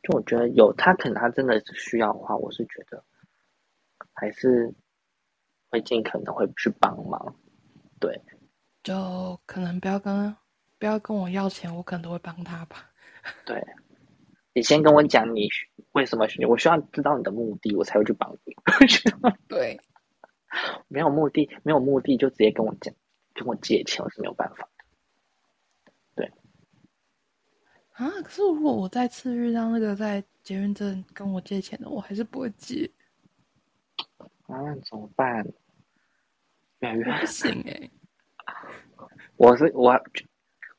Speaker 3: 就我觉得有他，可能他真的是需要的话，我是觉得还是会尽可能会去帮忙。对，
Speaker 2: 就可能不要跟不要跟我要钱，我可能都会帮他吧。
Speaker 3: 对，你先跟我讲你为什么需我需要知道你的目的，我才会去帮你。
Speaker 2: 对，
Speaker 3: 没有目的，没有目的就直接跟我讲，跟我借钱，我是没有办法。
Speaker 2: 啊，可是如果我再次遇到那个在捷运站跟我借钱的，我还是不会借，
Speaker 3: 啊，那怎么办？越来越
Speaker 2: 不行哎、
Speaker 3: 我是我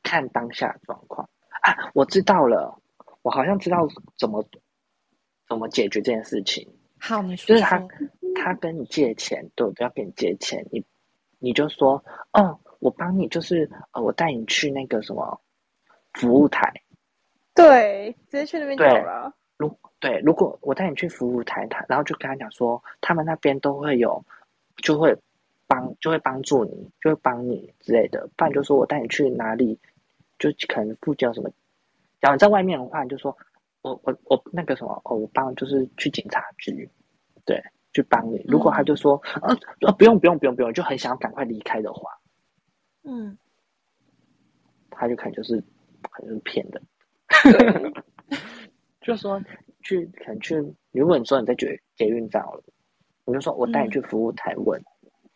Speaker 3: 看当下状况啊，我知道了，我好像知道怎么怎么解决这件事情。
Speaker 2: 好，你说
Speaker 3: 就是他。他跟你借钱，对，我都要跟你借钱，你你就说，哦，我帮你，就是呃，我带你去那个什么服务台，
Speaker 1: 对，直接去那边就好了。
Speaker 3: 如对，如果我带你去服务台，他然后就跟他讲说，他们那边都会有，就会帮就会帮助你，就会帮你之类的，不然就说我带你去哪里，就可能附近有什么，然后你在外面的话，你就说我我我那个什么，哦，我帮就是去警察局，对，去帮你。如果他就说，呃呃，不用不用不用不用，就很想要赶快离开的话，
Speaker 2: 嗯，
Speaker 3: 他就可能就是可能就是骗人。
Speaker 1: 对，
Speaker 3: 就说去可能去，如果你说你在捷捷运站好了，你就说我带你去服务台问，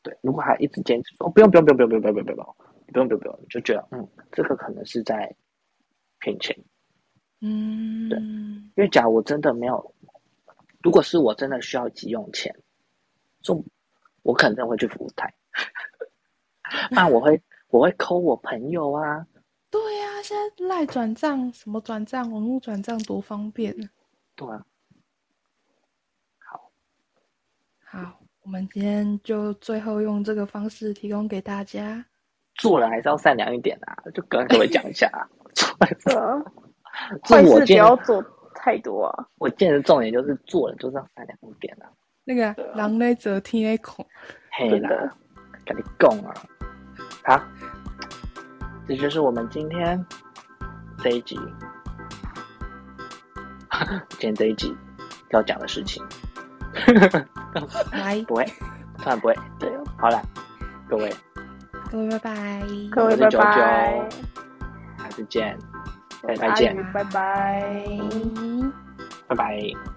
Speaker 3: 对，如果他一直坚持说、哦、不用不用不用不用不用不用不用不用不用不用就觉得嗯，这个可能是在骗钱，
Speaker 2: 嗯，
Speaker 3: 对因为假如我真的没有，如果是我真的需要急用钱，就我可能会去服务台，那 我会我会抠我朋友啊，
Speaker 2: 对呀、现在赖转账、什么转账、网络转账多方便。啊！
Speaker 3: 对啊，
Speaker 2: 好，我们今天就最后用这个方式提供给大家。
Speaker 3: 做人还是要善良一点啊，就跟各位讲一下啊。
Speaker 1: 对 啊，
Speaker 3: 这
Speaker 1: 坏事不要做太多啊。
Speaker 3: 我见的重点就是做人就是要善良一点啊，
Speaker 2: 那个狼那则天那孔，
Speaker 3: 嘿
Speaker 1: 真的。
Speaker 3: 啦，跟你讲啊，好，这就是我们今天这一集，今天这一集要讲的事情，
Speaker 2: 来，
Speaker 3: 不会，突然不会，对，好了，各位，
Speaker 2: 各位拜拜，
Speaker 1: 各位拜拜，
Speaker 3: 下次见，再
Speaker 1: 阿
Speaker 3: 见
Speaker 1: 拜。
Speaker 2: 拜。
Speaker 3: 拜拜。